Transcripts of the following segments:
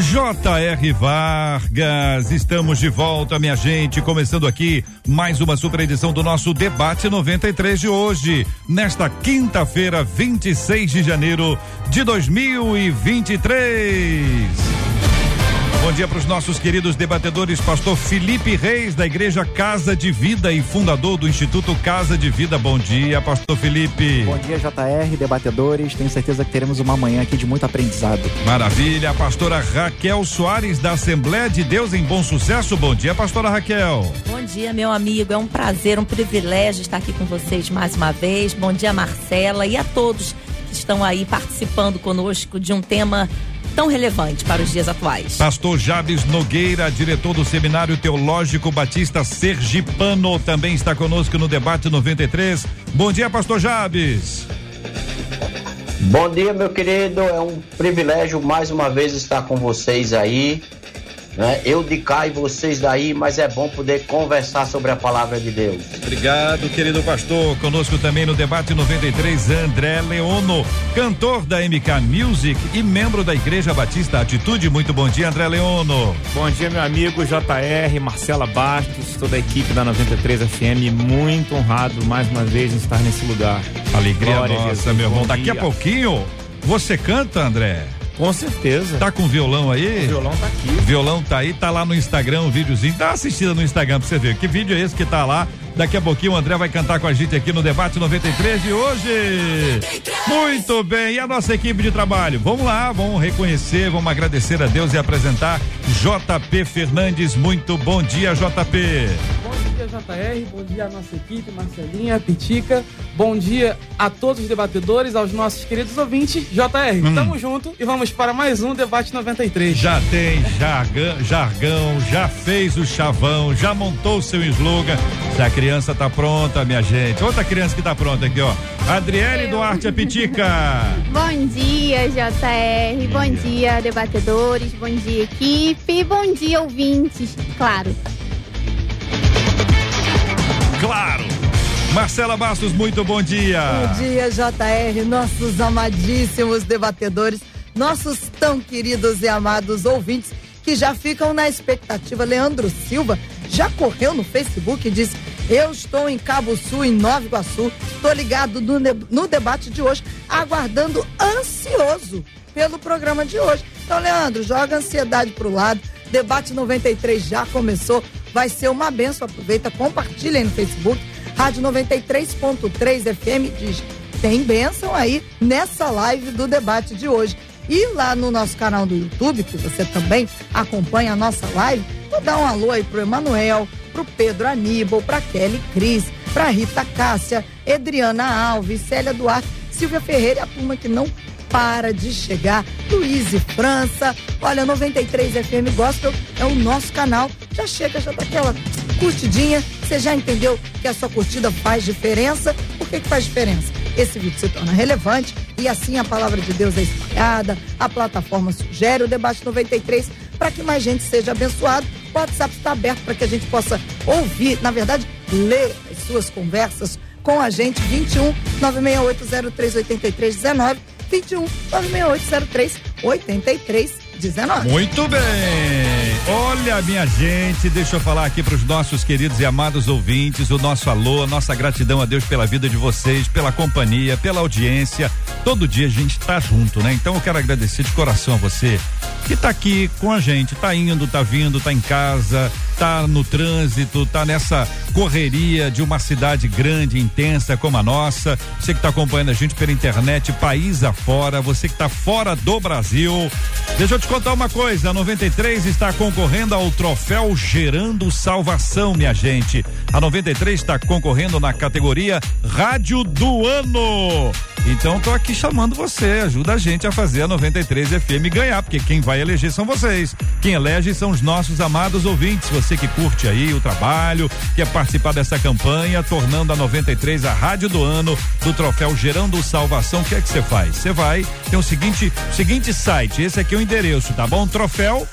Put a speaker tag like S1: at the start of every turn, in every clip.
S1: J.R. Vargas. Estamos de volta, minha gente. Começando aqui mais uma super edição do nosso Debate 93 de hoje. Nesta quinta-feira, 26 de janeiro de 2023. Bom dia para os nossos queridos debatedores, pastor Felipe Reis, da Igreja Casa de Vida e fundador do Instituto Casa de Vida. Bom dia, pastor Felipe.
S2: Bom dia, JR, debatedores. Tenho certeza que teremos uma manhã aqui de muito aprendizado.
S1: Maravilha. A pastora Raquel Soares, da Assembleia de Deus em Bom Sucesso. Bom dia, pastora Raquel.
S3: Bom dia, meu amigo. É um prazer, um privilégio estar aqui com vocês mais uma vez. Bom dia, Marcela, e a todos que estão aí participando conosco de um tema tão relevante para os dias atuais.
S1: Pastor Jabes Nogueira, diretor do Seminário Teológico Batista Sergipano, também está conosco no debate 93. Bom dia, pastor Jabes.
S4: Bom dia, meu querido. É um privilégio mais uma vez estar com vocês aí né? Eu de cá e vocês daí, mas é bom poder conversar sobre a palavra de Deus.
S1: Obrigado, querido pastor. Conosco também no debate 93, André Leono, cantor da MK Music e membro da Igreja Batista Atitude. Muito bom dia, André Leono.
S5: Bom dia, meu amigo JR, Marcela Bastos, toda a equipe da 93 FM. Muito honrado mais uma vez em estar nesse lugar.
S1: Alegria Glória nossa, meu irmão. Daqui a pouquinho você canta, André.
S5: Com certeza.
S1: Tá com violão aí?
S5: O violão tá aqui.
S1: Violão tá aí, tá lá no Instagram, um videozinho. Dá assistida no Instagram pra você ver. Que vídeo é esse que tá lá? Daqui a pouquinho o André vai cantar com a gente aqui no Debate 93 de hoje. Muito bem, e a nossa equipe de trabalho? Vamos lá, vamos reconhecer, vamos agradecer a Deus e apresentar JP Fernandes. Muito bom dia, JP.
S6: Bom dia, JR. Bom dia à nossa equipe, Marcelinha, Pitica. Bom dia a todos os debatedores, aos nossos queridos ouvintes. JR, hum. tamo junto e vamos para mais um Debate 93.
S1: Já tem jargão, jargão já fez o chavão, já montou o seu slogan. Se a criança tá pronta, minha gente. Outra criança que tá pronta aqui, ó. Adriele Eu. Duarte Apitica.
S7: Bom dia, JR. Bom dia. bom dia, debatedores. Bom dia, equipe. Bom dia, ouvintes. Claro.
S1: Claro. Marcela Bastos, muito bom dia.
S8: Bom dia, JR, nossos amadíssimos debatedores, nossos tão queridos e amados ouvintes que já ficam na expectativa. Leandro Silva já correu no Facebook e disse: Eu estou em Cabo Sul, em Nova Iguaçu, estou ligado no, no debate de hoje, aguardando ansioso pelo programa de hoje. Então, Leandro, joga a ansiedade pro lado. Debate 93 já começou, vai ser uma benção. Aproveita, compartilha aí no Facebook. Rádio 93.3 FM diz: tem benção aí nessa live do debate de hoje. E lá no nosso canal do YouTube, que você também acompanha a nossa live, vou dar um alô aí pro Emanuel, pro Pedro Aníbal, pra Kelly Cris, pra Rita Cássia, Edriana Alves, Célia Duarte, Silvia Ferreira e a turma que não para de chegar. Luiz e França, olha, 93 FM Gospel é o nosso canal. Já chega, já dá aquela curtidinha. Você já entendeu que a sua curtida faz diferença? Por que, que faz diferença? Esse vídeo se torna relevante e assim a palavra de Deus é espalhada, a plataforma sugere o debate 93 para que mais gente seja abençoado. O WhatsApp está aberto para que a gente possa ouvir, na verdade, ler as suas conversas com a gente. 21 968038319 21 96803 8319.
S1: Muito bem. Olha, minha gente, deixa eu falar aqui para os nossos queridos e amados ouvintes, o nosso alô, nossa gratidão a Deus pela vida de vocês, pela companhia, pela audiência. Todo dia a gente está junto, né? Então eu quero agradecer de coração a você que está aqui com a gente, está indo, está vindo, está em casa, está no trânsito, está nessa correria de uma cidade grande, intensa como a nossa. Você que está acompanhando a gente pela internet, país afora, você que está fora do Brasil. Deixa eu te contar uma coisa: a 93 está concorrendo ao troféu Gerando Salvação, minha gente. A 93 está concorrendo na categoria Rádio do Ano. Então tô aqui chamando você, ajuda a gente a fazer a 93 FM ganhar, porque quem vai eleger são vocês. Quem elege são os nossos amados ouvintes. Você que curte aí o trabalho, quer participar dessa campanha, tornando a 93 a rádio do ano do troféu Gerando Salvação. O que é que você faz? Você vai, tem o seguinte, o seguinte site, esse aqui é o endereço, tá bom? Troféu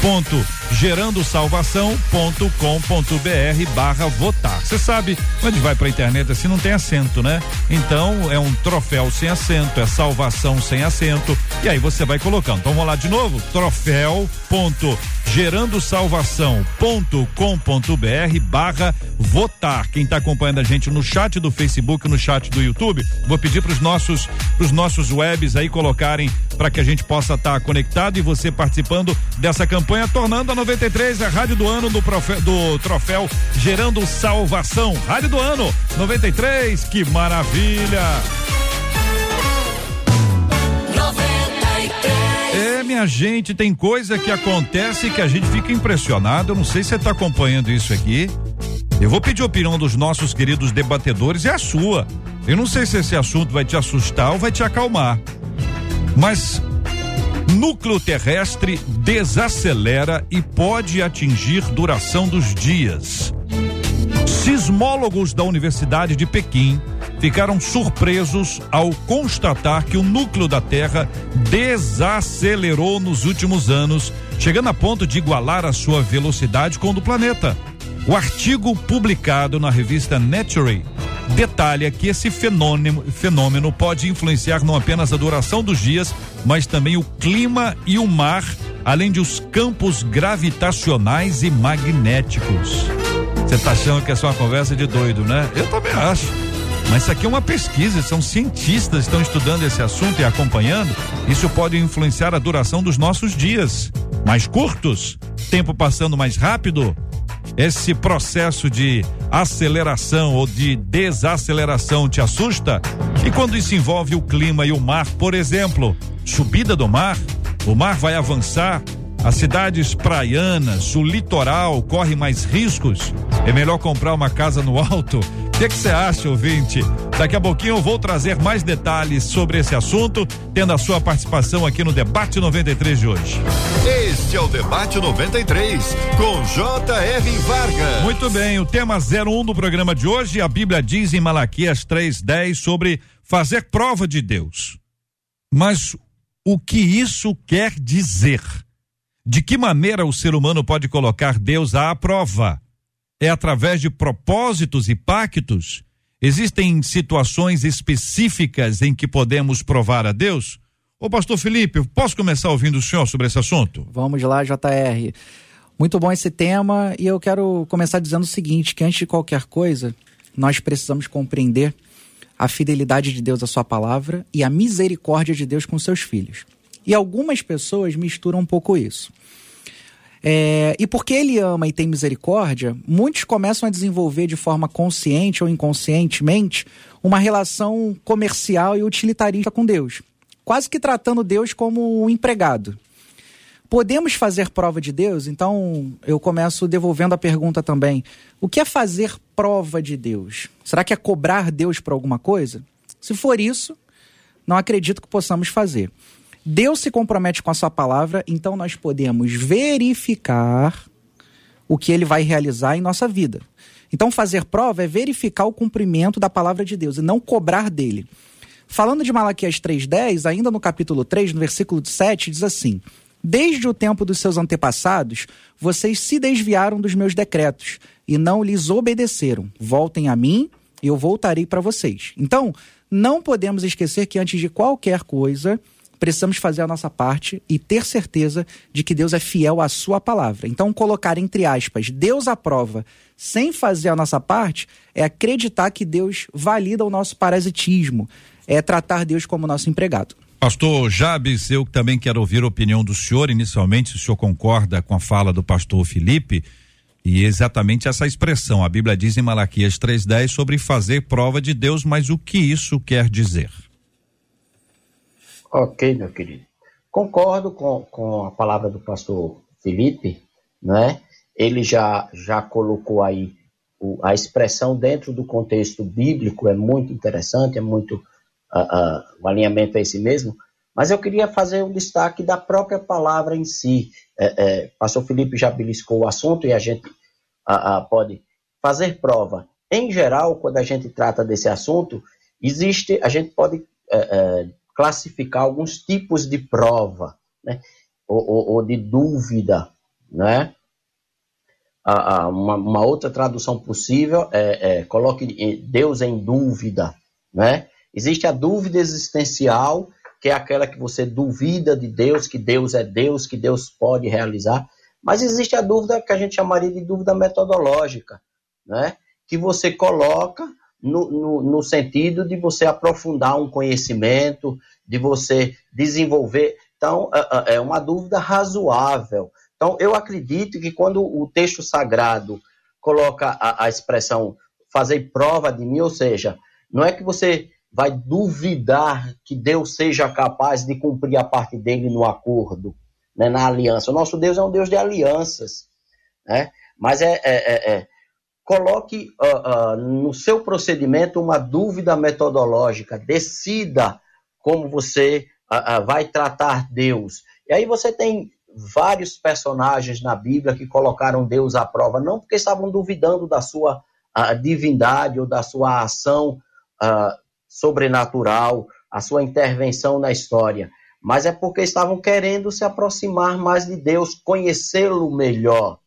S1: ponto gerandosalvação.com.br barra votar. Você sabe, quando vai pra internet assim não tem acento, né? Então é um troféu sem acento, é salvação sem acento. E aí você vai colocando. Então vamos lá de novo, troféu ponto gerandosalvação.com.br barra votar. Quem está acompanhando a gente no chat do Facebook, no chat do YouTube, vou pedir para os nossos pros nossos webs aí colocarem para que a gente possa estar tá conectado e você participando dessa campanha, tornando a 93 a rádio do ano do, profe, do troféu Gerando Salvação. Rádio do ano 93, que maravilha! É, minha gente, tem coisa que acontece que a gente fica impressionado. Eu não sei se você está acompanhando isso aqui. Eu vou pedir a opinião dos nossos queridos debatedores, é a sua. Eu não sei se esse assunto vai te assustar ou vai te acalmar. Mas núcleo terrestre desacelera e pode atingir duração dos dias. Sismólogos da Universidade de Pequim ficaram surpresos ao constatar que o núcleo da Terra desacelerou nos últimos anos, chegando a ponto de igualar a sua velocidade com o do planeta. O artigo publicado na revista Nature detalha que esse fenômeno, fenômeno pode influenciar não apenas a duração dos dias, mas também o clima e o mar, além de os campos gravitacionais e magnéticos. Você tá achando que é só uma conversa de doido, né? Eu também acho. Mas isso aqui é uma pesquisa, são cientistas estão estudando esse assunto e acompanhando. Isso pode influenciar a duração dos nossos dias. Mais curtos, tempo passando mais rápido. Esse processo de aceleração ou de desaceleração te assusta? E quando isso envolve o clima e o mar, por exemplo, subida do mar, o mar vai avançar, as cidades praianas, o litoral corre mais riscos. É melhor comprar uma casa no alto que que você acha, ouvinte? Daqui a pouquinho eu vou trazer mais detalhes sobre esse assunto, tendo a sua participação aqui no Debate 93 de hoje.
S9: Este é o Debate 93, com J.R. Vargas.
S1: Muito bem, o tema 01 do programa de hoje, a Bíblia diz em Malaquias 3:10 sobre fazer prova de Deus. Mas o que isso quer dizer? De que maneira o ser humano pode colocar Deus à prova? É através de propósitos e pactos? Existem situações específicas em que podemos provar a Deus? Ô pastor Felipe, posso começar ouvindo o senhor sobre esse assunto?
S2: Vamos lá, JR. Muito bom esse tema e eu quero começar dizendo o seguinte, que antes de qualquer coisa, nós precisamos compreender a fidelidade de Deus à sua palavra e a misericórdia de Deus com seus filhos. E algumas pessoas misturam um pouco isso. É, e porque ele ama e tem misericórdia, muitos começam a desenvolver de forma consciente ou inconscientemente uma relação comercial e utilitarista com Deus, quase que tratando Deus como um empregado. Podemos fazer prova de Deus? Então eu começo devolvendo a pergunta também: o que é fazer prova de Deus? Será que é cobrar Deus por alguma coisa? Se for isso, não acredito que possamos fazer. Deus se compromete com a sua palavra, então nós podemos verificar o que ele vai realizar em nossa vida. Então, fazer prova é verificar o cumprimento da palavra de Deus e não cobrar dele. Falando de Malaquias 3,10, ainda no capítulo 3, no versículo 7, diz assim: Desde o tempo dos seus antepassados, vocês se desviaram dos meus decretos e não lhes obedeceram. Voltem a mim e eu voltarei para vocês. Então, não podemos esquecer que antes de qualquer coisa, precisamos fazer a nossa parte e ter certeza de que Deus é fiel à sua palavra. Então, colocar entre aspas, Deus aprova, sem fazer a nossa parte, é acreditar que Deus valida o nosso parasitismo, é tratar Deus como nosso empregado.
S1: Pastor Jabes, eu também quero ouvir a opinião do senhor. Inicialmente, se o senhor concorda com a fala do pastor Felipe, e exatamente essa expressão. A Bíblia diz em Malaquias 3,10 sobre fazer prova de Deus, mas o que isso quer dizer?
S4: Ok, meu querido. Concordo com, com a palavra do pastor Felipe, né? Ele já, já colocou aí o, a expressão dentro do contexto bíblico, é muito interessante, é muito o alinhamento é esse mesmo, mas eu queria fazer um destaque da própria palavra em si. É, é, pastor Felipe já beliscou o assunto e a gente pode fazer prova. Em geral, quando a gente trata desse assunto, existe, a gente pode é, é, classificar alguns tipos de prova, né? ou, ou, ou de dúvida, né? uma, uma, outra tradução possível é, é, coloque Deus em dúvida, né? Existe a dúvida existencial, que é aquela que você duvida de Deus, que Deus é Deus, que Deus pode realizar. Mas existe a dúvida que a gente chamaria de dúvida metodológica, né? Que você coloca no, no, no sentido de você aprofundar um conhecimento, de você desenvolver. Então, é, é, é uma dúvida razoável. Então, eu acredito que quando o texto sagrado coloca a, a expressão fazer prova de mim, ou seja, não é que você vai duvidar que Deus seja capaz de cumprir a parte dele no acordo, né, na aliança. O nosso Deus é um Deus de alianças, né? Mas é, é, é, é coloque uh, uh, no seu procedimento uma dúvida metodológica, decida como você uh, vai tratar Deus. E aí você tem vários personagens na Bíblia que colocaram Deus à prova, não porque estavam duvidando da sua divindade ou da sua ação sobrenatural, a sua intervenção na história, mas é porque estavam querendo se aproximar mais de Deus, conhecê-lo melhor,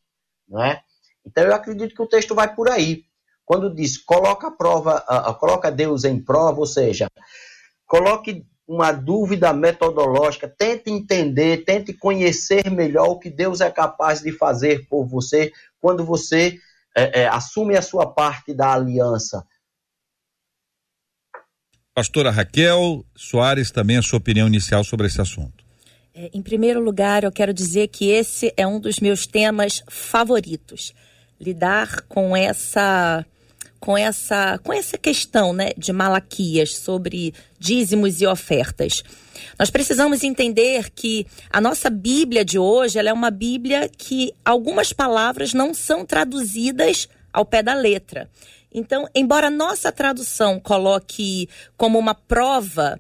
S4: não é? Então eu acredito que o texto vai por aí. Quando diz coloca a prova, coloca Deus em prova, ou seja, coloque uma dúvida metodológica, tente entender, tente conhecer melhor o que Deus é capaz de fazer por você quando você é, é, assume a sua parte da aliança.
S1: Pastora Raquel Soares, também a sua opinião inicial sobre esse assunto.
S3: É, em primeiro lugar, eu quero dizer que esse é um dos meus temas favoritos lidar com essa com essa com essa questão, né, de Malaquias sobre dízimos e ofertas. Nós precisamos entender que a nossa Bíblia de hoje, é uma Bíblia que algumas palavras não são traduzidas ao pé da letra. Então, embora nossa tradução coloque como uma prova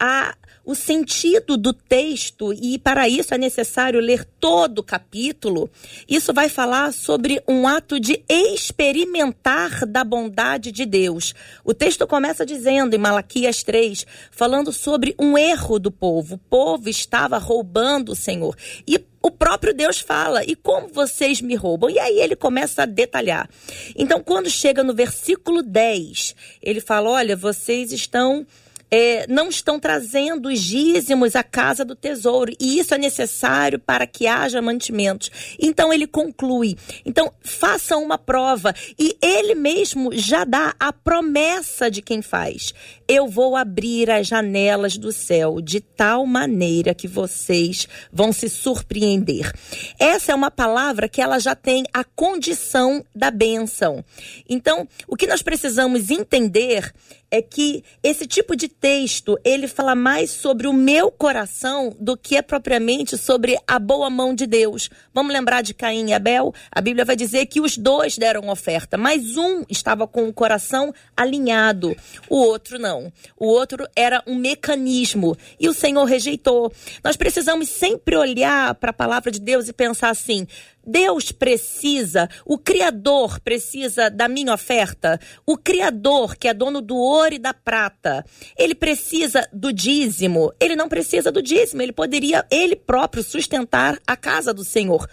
S3: a o sentido do texto, e para isso é necessário ler todo o capítulo, isso vai falar sobre um ato de experimentar da bondade de Deus. O texto começa dizendo em Malaquias 3, falando sobre um erro do povo. O povo estava roubando o Senhor. E o próprio Deus fala: e como vocês me roubam? E aí ele começa a detalhar. Então, quando chega no versículo 10, ele fala: olha, vocês estão é, não estão trazendo os dízimos à casa do tesouro. E isso é necessário para que haja mantimentos. Então ele conclui. Então façam uma prova. E ele mesmo já dá a promessa de quem faz. Eu vou abrir as janelas do céu de tal maneira que vocês vão se surpreender. Essa é uma palavra que ela já tem a condição da bênção. Então, o que nós precisamos entender é que esse tipo de texto, ele fala mais sobre o meu coração do que é propriamente sobre a boa mão de Deus. Vamos lembrar de Caim e Abel? A Bíblia vai dizer que os dois deram oferta, mas um estava com o coração alinhado, o outro não. O outro era um mecanismo e o Senhor rejeitou. Nós precisamos sempre olhar para a palavra de Deus e pensar assim: Deus precisa, o Criador precisa da minha oferta. O Criador, que é dono do ouro e da prata, ele precisa do dízimo. Ele não precisa do dízimo, ele poderia ele próprio sustentar a casa do Senhor.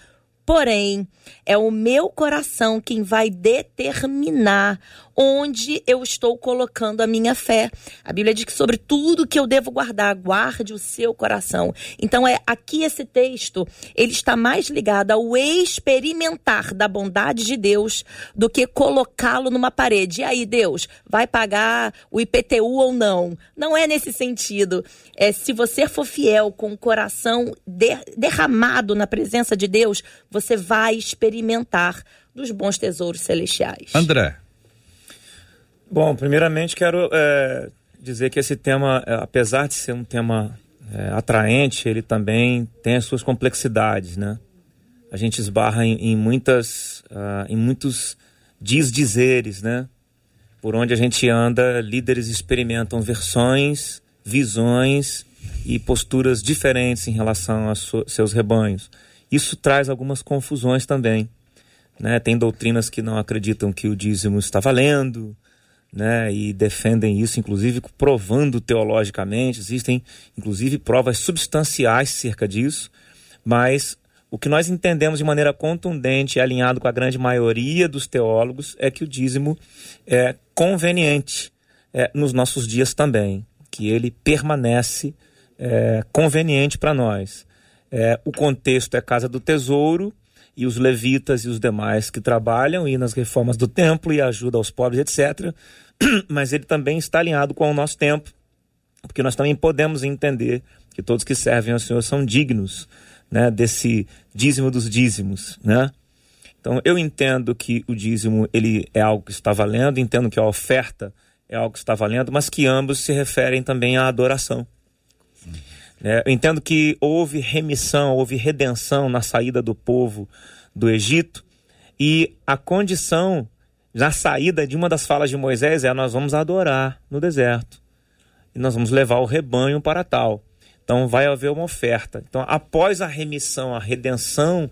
S3: Porém, é o meu coração quem vai determinar onde eu estou colocando a minha fé. A Bíblia diz que sobre tudo que eu devo guardar, guarde o seu coração. Então é aqui esse texto, ele está mais ligado ao experimentar da bondade de Deus do que colocá-lo numa parede. E aí, Deus, vai pagar o IPTU ou não? Não é nesse sentido. É se você for fiel com o coração derramado na presença de Deus, você vai experimentar dos bons tesouros celestiais.
S1: André.
S5: Bom, primeiramente quero é, dizer que esse tema, é, apesar de ser um tema é, atraente, ele também tem as suas complexidades, né? A gente esbarra em, em muitas, uh, em muitos diz-dizeres, né? por onde a gente anda, líderes experimentam versões, visões e posturas diferentes em relação a seus rebanhos. Isso traz algumas confusões também. Né? Tem doutrinas que não acreditam que o dízimo está valendo, né? e defendem isso, inclusive provando teologicamente. Existem, inclusive, provas substanciais cerca disso, mas o que nós entendemos de maneira contundente e alinhado com a grande maioria dos teólogos é que o dízimo é conveniente é, nos nossos dias também, que ele permanece é, conveniente para nós. É, o contexto é casa do tesouro e os levitas e os demais que trabalham e nas reformas do templo e ajuda aos pobres, etc. Mas ele também está alinhado com o nosso tempo, porque nós também podemos entender que todos que servem ao Senhor são dignos né, desse dízimo dos dízimos, né? Então eu entendo que o dízimo ele é algo que está valendo, entendo que a oferta é algo que está valendo, mas que ambos se referem também à adoração. É, eu entendo que houve remissão, houve redenção na saída do povo do Egito e a condição na saída de uma das falas de Moisés é nós vamos adorar no deserto e nós vamos levar o rebanho para tal. Então vai haver uma oferta. Então, após a remissão, a redenção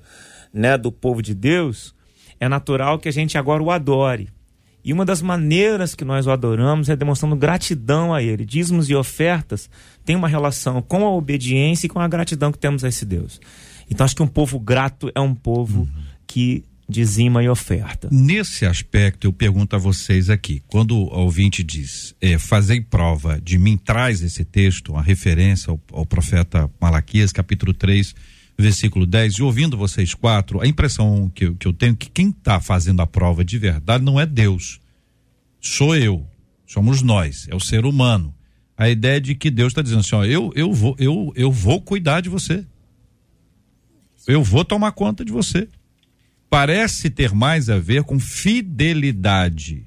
S5: né, do povo de Deus, é natural que a gente agora o adore. E uma das maneiras que nós o adoramos é demonstrando gratidão a Ele. Dízimos e ofertas têm uma relação com a obediência e com a gratidão que temos a esse Deus. Então acho que um povo grato é um povo uhum. que dizima e oferta.
S1: Nesse aspecto, eu pergunto a vocês aqui: quando o ouvinte diz, é, fazei prova de mim, traz esse texto, uma referência ao, ao profeta Malaquias, capítulo 3, versículo 10, e ouvindo vocês quatro, a impressão que, eu, que eu tenho é que quem está fazendo a prova de verdade não é Deus, sou eu, somos nós, é o ser humano. A ideia de que Deus está dizendo assim: ó, eu, eu, vou, eu, eu vou cuidar de você. Eu vou tomar conta de você parece ter mais a ver com fidelidade,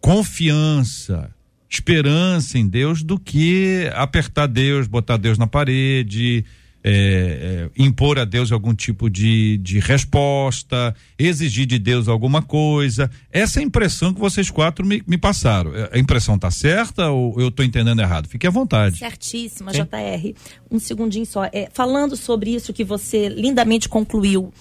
S1: confiança, esperança em Deus do que apertar Deus, botar Deus na parede, é, é, impor a Deus algum tipo de, de resposta, exigir de Deus alguma coisa. Essa é a impressão que vocês quatro me, me passaram. É, a impressão está certa ou eu estou entendendo errado? Fique à vontade.
S3: Certíssima, Sim. JR. Um segundinho só. É, falando sobre isso que você lindamente concluiu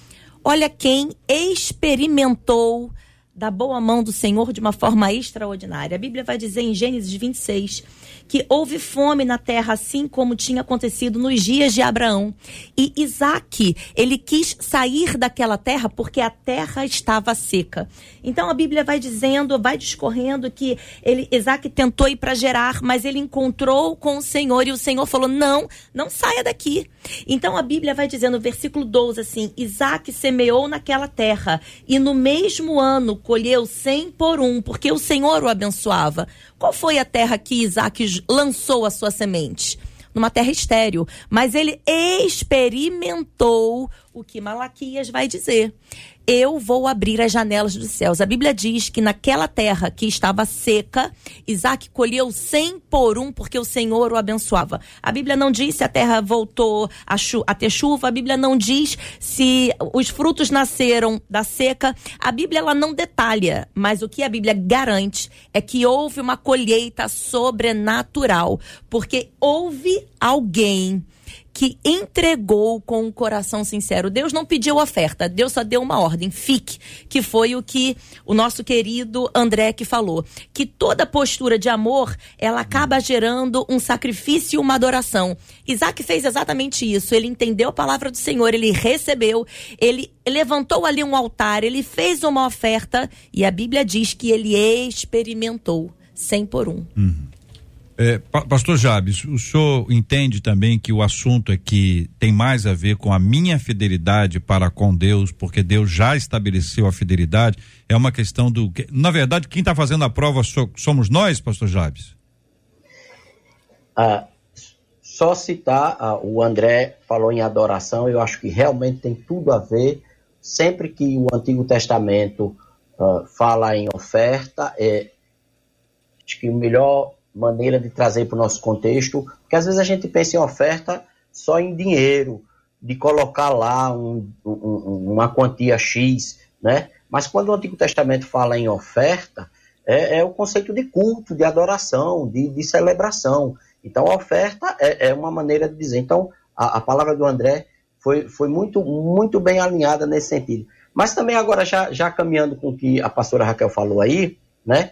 S3: Olha quem experimentou da boa mão do Senhor de uma forma extraordinária. A Bíblia vai dizer em Gênesis 26 que houve fome na terra, assim como tinha acontecido nos dias de Abraão. E Isaac, ele quis sair daquela terra porque a terra estava seca. Então a Bíblia vai dizendo, vai discorrendo que ele, Isaac tentou ir para Gerar, mas ele encontrou com o Senhor e o Senhor falou: Não, não saia daqui. Então a Bíblia vai dizendo, versículo 12, assim: Isaac semeou naquela terra e no mesmo ano colheu cem por um, porque o Senhor o abençoava. Qual foi a terra que Isaac lançou a sua semente? Numa terra estéril. Mas ele experimentou o que Malaquias vai dizer eu vou abrir as janelas dos céus. A Bíblia diz que naquela terra que estava seca, Isaac colheu cem por um, porque o Senhor o abençoava. A Bíblia não diz se a terra voltou a, a, ter chuva, a Bíblia não diz se os frutos nasceram da seca. A Bíblia ela não detalha, mas o que a Bíblia garante é que houve uma colheita sobrenatural, porque houve alguém que entregou com um coração sincero. Deus não pediu oferta, Deus só deu uma ordem, fique, que foi o que o nosso querido André que falou, que toda postura de amor, ela acaba gerando um sacrifício e uma adoração. Isaac fez exatamente isso, ele entendeu a palavra do Senhor, ele recebeu, ele levantou ali um altar, ele fez uma oferta e a Bíblia diz que ele experimentou 100 por um.
S1: Uhum. É, Pastor Jabes, o senhor entende também que o assunto é que tem mais a ver com a minha fidelidade para com Deus, porque Deus já estabeleceu a fidelidade? É uma questão do. Na verdade, quem está fazendo a prova somos nós, Pastor Jabes?
S4: Ah, só citar, ah, o André falou em adoração, eu acho que realmente tem tudo a ver. Sempre que o Antigo Testamento ah, fala em oferta, é, acho que o melhor maneira de trazer para o nosso contexto, porque às vezes a gente pensa em oferta só em dinheiro, de colocar lá um, um, uma quantia X, né? Mas quando o Antigo Testamento fala em oferta, é, é o conceito de culto, de adoração, de, de celebração. Então, a oferta é, é, uma maneira de dizer. Então, a, a, palavra do André foi, foi muito, muito bem alinhada nesse sentido. Mas também agora, já, já caminhando com o que a pastora Raquel falou aí, né?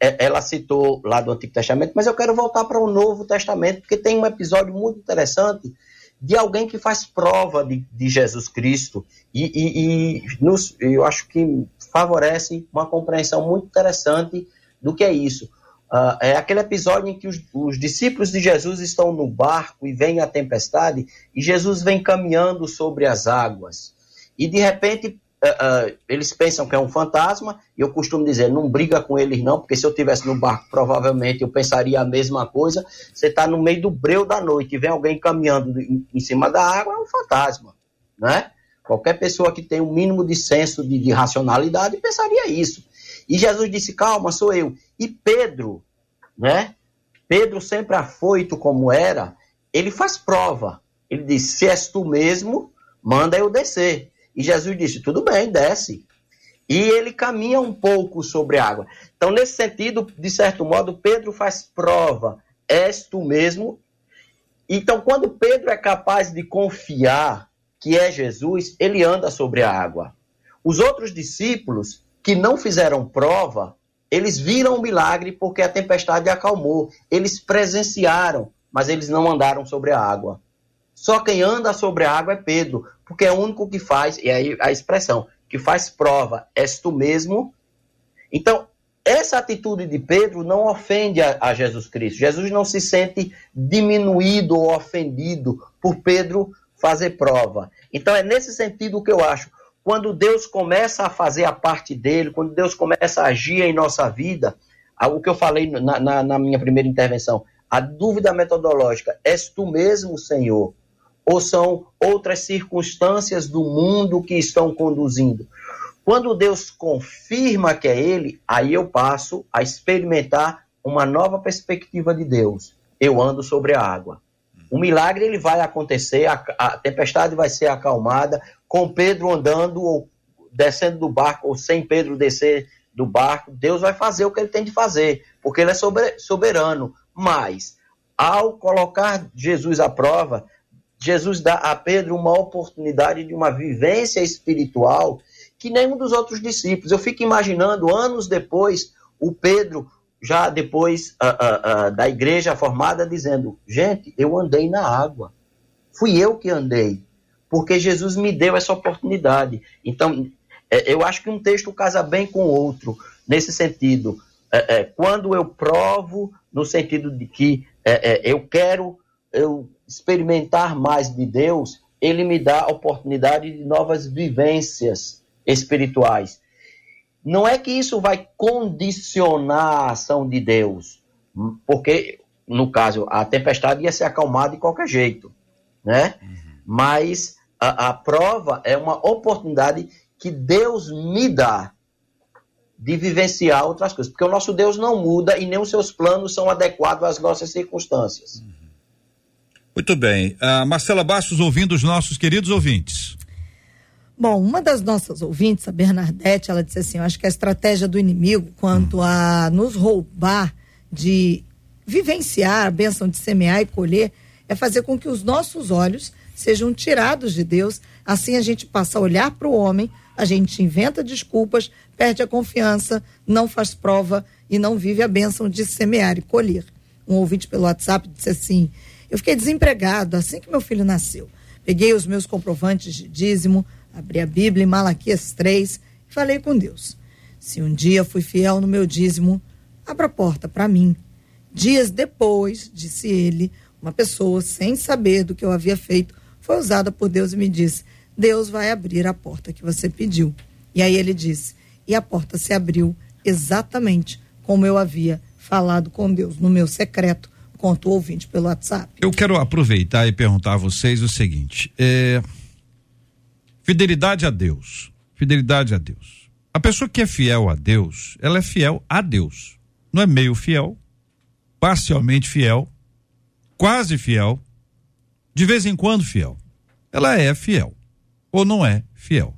S4: É, ela citou lá do Antigo Testamento, mas eu quero voltar para o Novo Testamento, porque tem um episódio muito interessante de alguém que faz prova de, de Jesus Cristo e, e, e nos, eu acho que favorece uma compreensão muito interessante do que é isso. Uh, é aquele episódio em que os, os, discípulos de Jesus estão no barco e vem a tempestade e Jesus vem caminhando sobre as águas. E de repente uh, uh, eles pensam que é um fantasma, e eu costumo dizer, não briga com eles não, porque se eu tivesse no barco, provavelmente eu pensaria a mesma coisa. Você está no meio do breu da noite e vem alguém caminhando em, cima da água, é um fantasma, né? Qualquer pessoa que tem o um mínimo de senso de, de racionalidade pensaria isso. E Jesus disse, calma, sou eu. E Pedro, né? Pedro sempre afoito como era, ele faz prova. Ele diz, se és tu mesmo, manda eu descer. E Jesus disse: tudo bem, desce. E ele caminha um pouco sobre a água. Então, nesse sentido, de certo modo, Pedro faz prova: és tu mesmo. Então, quando Pedro é capaz de confiar que é Jesus, ele anda sobre a água. Os outros discípulos que não fizeram prova, eles viram o milagre porque a tempestade acalmou. Eles presenciaram, mas eles não andaram sobre a água. Só quem anda sobre a água é Pedro, porque é o único que faz, e aí a expressão, que faz prova, és tu mesmo. Então, essa atitude de Pedro não ofende a, a, Jesus Cristo. Jesus não se sente diminuído ou ofendido por Pedro fazer prova. Então, é nesse sentido que eu acho. Quando Deus começa a fazer a parte dele, quando Deus começa a agir em nossa vida, o que eu falei na, na, na minha primeira intervenção, a dúvida metodológica, és tu mesmo, Senhor? Ou são outras circunstâncias do mundo que estão conduzindo. Quando Deus confirma que é Ele, aí eu passo a experimentar uma nova perspectiva de Deus. Eu ando sobre a água. O milagre ele vai acontecer, a, a tempestade vai ser acalmada, com Pedro andando ou descendo do barco, ou sem Pedro descer do barco. Deus vai fazer o que ele tem de fazer, porque ele é soberano. Mas, ao colocar Jesus à prova, Jesus dá a Pedro uma oportunidade de uma vivência espiritual que nenhum dos outros discípulos. Eu fico imaginando, anos depois, o Pedro, já depois uh, uh, uh, da igreja formada, dizendo: Gente, eu andei na água. Fui eu que andei. Porque Jesus me deu essa oportunidade. Então, é, eu acho que um texto casa bem com o outro, nesse sentido. É, é, quando eu provo, no sentido de que é, é, eu quero, eu experimentar mais de Deus, ele me dá a oportunidade de novas vivências espirituais. Não é que isso vai condicionar a ação de Deus, porque, no caso, a tempestade ia ser acalmada de qualquer jeito, né? Uhum. Mas a, a prova é uma oportunidade que Deus me dá de vivenciar outras coisas, porque o nosso Deus não muda e nem os seus planos são adequados às nossas circunstâncias. Uhum.
S1: Muito bem. Uh, Marcela Bastos ouvindo os nossos queridos ouvintes.
S8: Bom, uma das nossas ouvintes, a Bernadette, ela disse assim: eu acho que a estratégia do inimigo quanto hum. a nos roubar de vivenciar a bênção de semear e colher é fazer com que os nossos olhos sejam tirados de Deus. Assim a gente passa a olhar para o homem, a gente inventa desculpas, perde a confiança, não faz prova e não vive a bênção de semear e colher. Um ouvinte pelo WhatsApp disse assim: eu fiquei desempregado assim que meu filho nasceu. Peguei os meus comprovantes de dízimo, abri a Bíblia em Malaquias 3 e falei com Deus. Se um dia fui fiel no meu dízimo, abra a porta para mim. Dias depois, disse ele, uma pessoa, sem saber do que eu havia feito, foi usada por Deus e me disse: Deus vai abrir a porta que você pediu. E aí ele disse: E a porta se abriu exatamente como eu havia falado com Deus no meu secreto conta ouvinte pelo WhatsApp.
S1: Eu quero aproveitar e perguntar a vocês o seguinte: é, fidelidade a Deus. Fidelidade a Deus. A pessoa que é fiel a Deus, ela é fiel a Deus. Não é meio fiel, parcialmente fiel, quase fiel, de vez em quando fiel. Ela é fiel ou não é fiel.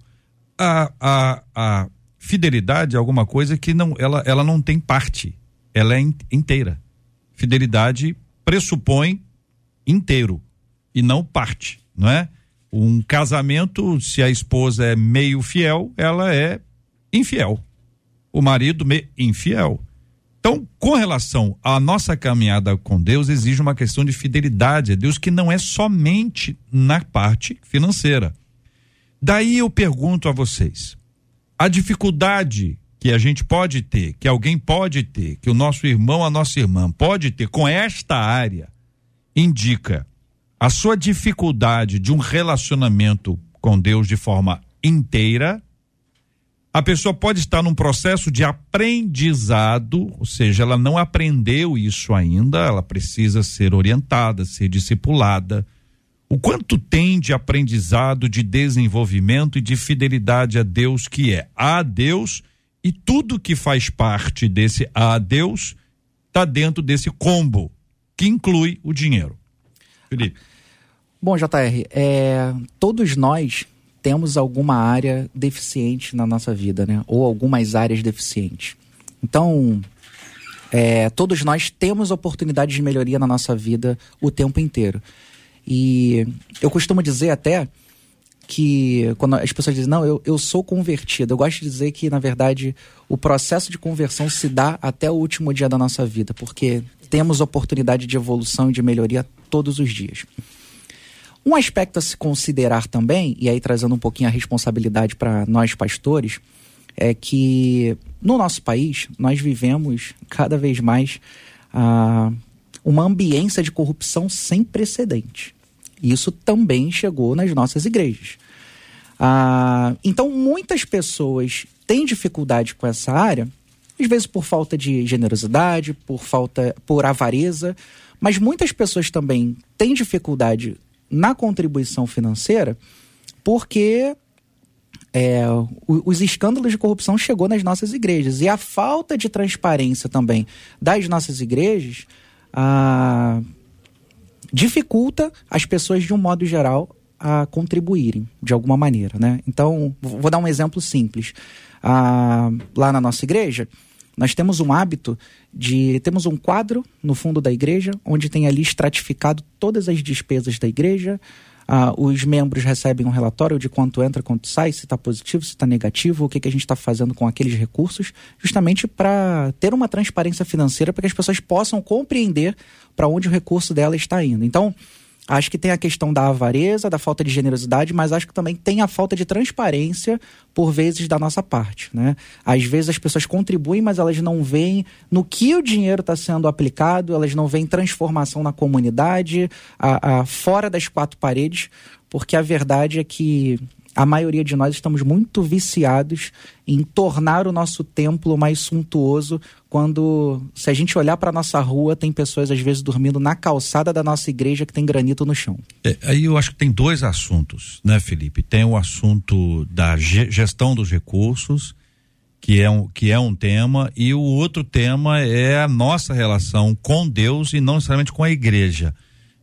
S1: A, a, a fidelidade é alguma coisa que não, ela, ela não tem parte, ela é in, inteira. Fidelidade pressupõe inteiro e não parte, não é? Um casamento, se a esposa é meio fiel, ela é infiel. O marido me, infiel. Então, com relação à nossa caminhada com Deus, exige uma questão de fidelidade a Deus que não é somente na parte financeira. Daí eu pergunto a vocês: a dificuldade que a gente pode ter, que alguém pode ter, que o nosso irmão, a nossa irmã pode ter com esta área, indica a sua dificuldade de um relacionamento com Deus de forma inteira. A pessoa pode estar num processo de aprendizado, ou seja, ela não aprendeu isso ainda, ela precisa ser orientada, ser discipulada o quanto tem de aprendizado, de desenvolvimento e de fidelidade a Deus, que é a Deus, e tudo que faz parte desse a Deus está dentro desse combo, que inclui o dinheiro. Felipe.
S2: Bom, JR, é, todos nós temos alguma área deficiente na nossa vida, né? Ou algumas áreas deficientes. Então, é, todos nós temos oportunidades de melhoria na nossa vida o tempo inteiro. E eu costumo dizer até que quando as pessoas dizem, não, eu, eu sou convertido, eu gosto de dizer que, na verdade, o processo de conversão se dá até o último dia da nossa vida, porque temos oportunidade de evolução e de melhoria todos os dias. Um aspecto a se considerar também, e aí trazendo um pouquinho a responsabilidade para nós pastores, é que no nosso país nós vivemos cada vez mais ah, uma ambiência de corrupção sem precedente. Isso também chegou nas nossas igrejas. Ah, então, muitas pessoas têm dificuldade com essa área, às vezes por falta de generosidade, por falta, por avareza, mas muitas pessoas também têm dificuldade na contribuição financeira porque é, os escândalos de corrupção chegou nas nossas igrejas e a falta de transparência também das nossas igrejas ah, dificulta as pessoas, de um modo geral, a contribuírem de alguma maneira, né? Então, vou dar um exemplo simples. Ah, lá na nossa igreja, nós temos um hábito de. Temos um quadro no fundo da igreja, onde tem ali estratificado todas as despesas da igreja. Ah, os membros recebem um relatório de quanto entra, quanto sai, se está positivo, se está negativo, o que, que a gente está fazendo com aqueles recursos, justamente para ter uma transparência financeira, para que as pessoas possam compreender para onde o recurso dela está indo. Então, acho que tem a questão da avareza, da falta de generosidade, mas acho que também tem a falta de transparência, por vezes, da nossa parte. Né? Às vezes as pessoas contribuem, mas elas não veem no que o dinheiro está sendo aplicado, elas não veem transformação na comunidade, a, a, fora das quatro paredes, porque a verdade é que a maioria de nós estamos muito viciados em tornar o nosso templo mais suntuoso quando, se a gente olhar para nossa rua, tem pessoas às vezes dormindo na calçada da nossa igreja que tem granito no chão.
S1: É, aí eu acho que tem dois assuntos, né, Felipe? Tem o assunto da gestão dos recursos, que é um, que é um tema, e o outro tema é a nossa relação com Deus e não necessariamente com a igreja.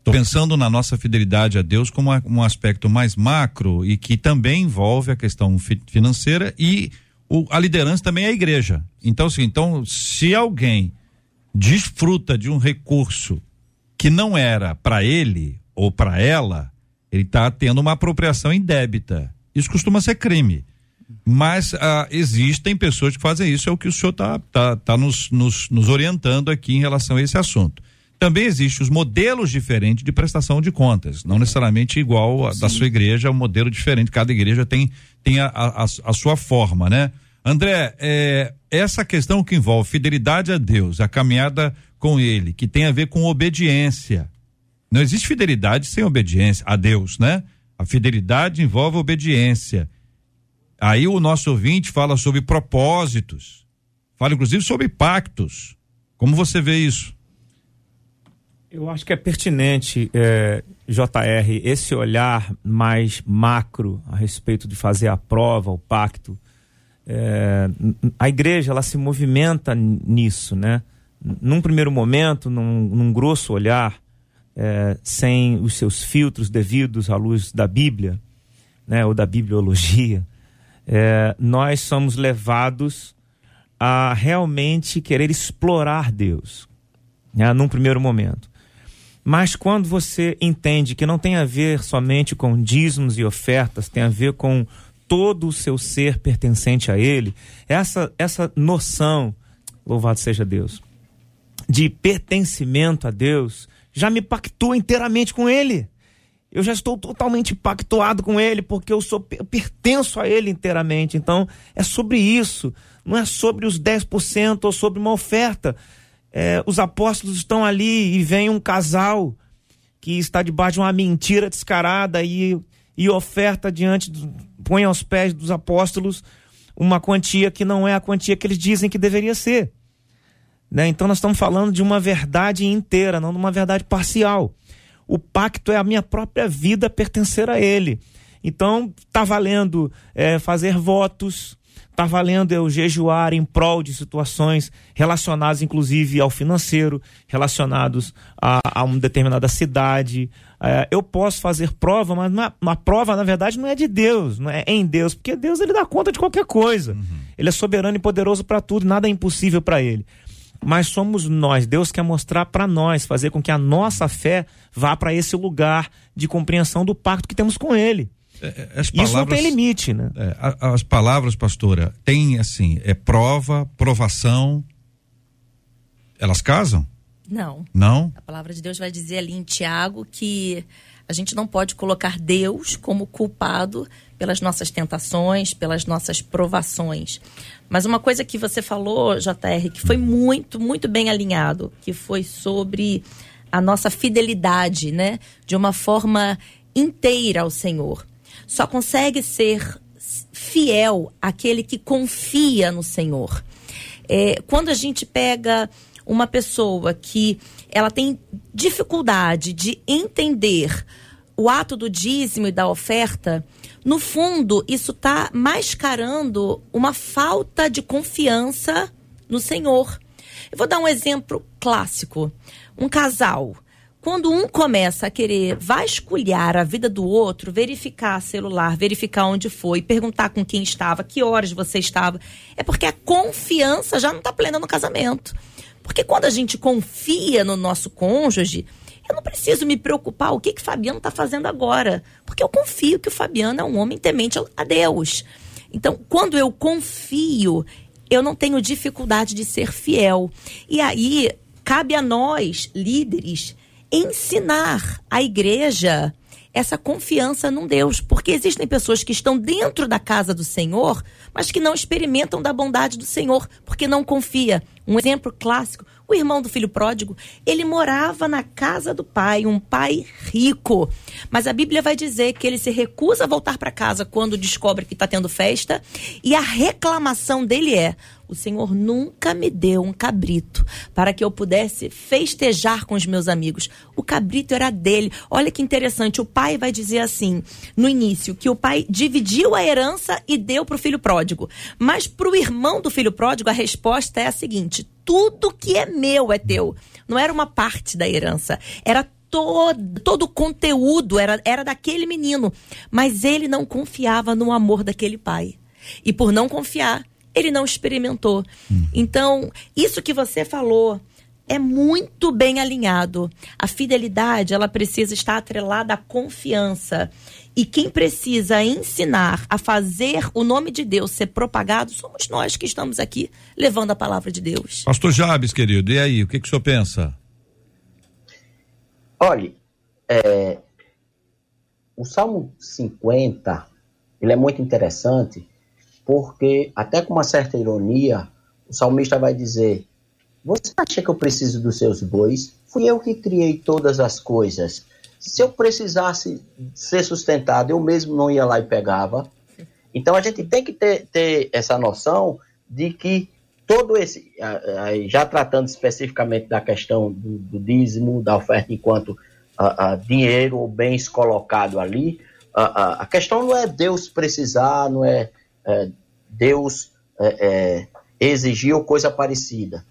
S1: Estou pensando na nossa fidelidade a Deus como um aspecto mais macro e que também envolve a questão fi financeira e o, a liderança também é a igreja. Então, assim, então, se alguém desfruta de um recurso que não era para ele ou para ela, ele está tendo uma apropriação indébita. Isso costuma ser crime. Mas ah, existem pessoas que fazem isso, é o que o senhor está tá, tá nos, nos, nos orientando aqui em relação a esse assunto. Também existem os modelos diferentes de prestação de contas, não necessariamente igual a, da sua igreja, é um modelo diferente, cada igreja tem, tem a, a, a sua forma, né? André, é, essa questão que envolve fidelidade a Deus, a caminhada com Ele, que tem a ver com obediência. Não existe fidelidade sem obediência a Deus, né? A fidelidade envolve obediência. Aí o nosso ouvinte fala sobre propósitos, fala inclusive sobre pactos. Como você vê isso?
S5: Eu acho que é pertinente, é, JR, esse olhar mais macro a respeito de fazer a prova, o pacto. É, a igreja ela se movimenta nisso, né? Num primeiro momento, num, num grosso olhar, é, sem os seus filtros devidos à luz da Bíblia, né? Ou da bibliologia, é, nós somos levados a realmente querer explorar Deus, né, num primeiro momento. Mas quando você entende que não tem a ver somente com dízimos e ofertas, tem a ver com todo o seu ser pertencente a Ele, essa, essa noção, louvado seja Deus, de pertencimento a Deus, já me pactua inteiramente com Ele. Eu já estou totalmente pactuado com Ele, porque eu, sou, eu pertenço a Ele inteiramente. Então, é sobre isso. Não é sobre os 10% ou sobre uma oferta é, os apóstolos estão ali e vem um casal que está debaixo de uma mentira descarada e, e oferta diante, do, põe aos pés dos apóstolos uma quantia que não é a quantia que eles dizem que deveria ser. Né? Então nós estamos falando de uma verdade inteira, não de uma verdade parcial. O pacto é a minha própria vida pertencer a ele. Então está valendo é, fazer votos, Está valendo eu jejuar em prol de situações relacionadas, inclusive, ao financeiro, relacionados a, a uma determinada cidade. É, eu posso fazer prova, mas uma, uma, prova, na verdade, não é de Deus, não é em Deus, porque Deus ele dá conta de qualquer coisa. Uhum. Ele é soberano e poderoso para tudo, nada é impossível para ele. Mas somos nós, Deus quer mostrar para nós, fazer com que a nossa fé vá para esse lugar de compreensão do pacto que temos com Ele.
S1: É, é, as palavras, Isso não
S5: tem limite, né?
S1: É, as palavras, pastora, tem assim, é prova, provação. Elas casam?
S3: Não.
S1: Não?
S3: A palavra de Deus vai dizer ali em Tiago que a gente não pode colocar Deus como culpado pelas nossas tentações, pelas nossas provações. Mas uma coisa que você falou, JR, que foi muito, muito bem alinhado, que foi sobre a nossa fidelidade, né? De uma forma inteira ao Senhor. Só consegue ser fiel aquele que confia no Senhor. É, quando a gente pega uma pessoa que ela tem dificuldade de entender o ato do dízimo e da oferta, no fundo, isso está mascarando uma falta de confiança no Senhor. Eu vou dar um exemplo clássico. Um casal quando um começa a querer vasculhar a vida do outro, verificar celular, verificar onde foi, perguntar com quem estava, que horas você estava, é porque a confiança já não está plena no casamento. Porque quando a gente confia no nosso cônjuge, eu não preciso me preocupar o que que Fabiano está fazendo agora, porque eu confio que o Fabiano é um homem temente a Deus. Então, quando eu confio, eu não tenho dificuldade de ser fiel. E aí cabe a nós, líderes, ensinar a igreja essa confiança num Deus, porque existem pessoas que estão dentro da casa do Senhor, mas que não experimentam da bondade do Senhor, porque não confia. Um exemplo clássico, o irmão do filho pródigo, ele morava na casa do pai, um pai rico. Mas a Bíblia vai dizer que ele se recusa a voltar para casa quando descobre que está tendo festa, e a reclamação dele é: o Senhor nunca me deu um cabrito para que eu pudesse festejar com os meus amigos. O cabrito era dele. Olha que interessante. O pai vai dizer assim, no início, que o pai dividiu a herança e deu para o filho pródigo. Mas para o irmão do filho pródigo, a resposta é a seguinte: tudo que é meu é teu. Não era uma parte da herança, era todo, todo o conteúdo era, era daquele menino. Mas ele não confiava no amor daquele pai. E por não confiar, ele não experimentou. Uhum. Então, isso que você falou é muito bem alinhado. A fidelidade, ela precisa estar atrelada à confiança. E quem precisa ensinar a fazer o nome de Deus ser propagado somos nós que estamos aqui levando a palavra de Deus.
S1: Pastor Jabes, querido, e aí, o que, que o senhor pensa?
S4: Olhe, é, o Salmo 50, ele é muito interessante, porque, até com uma certa ironia, o salmista vai dizer: Você acha que eu preciso dos seus bois? Fui eu que criei todas as coisas. Se eu precisasse ser sustentado, eu mesmo não ia lá e pegava. Então a gente tem que ter, ter essa noção de que todo esse, já tratando especificamente da questão do, do dízimo, da oferta enquanto dinheiro ou bens colocado ali, a questão não é Deus precisar, não é é, Deus é, é, exigiu coisa parecida.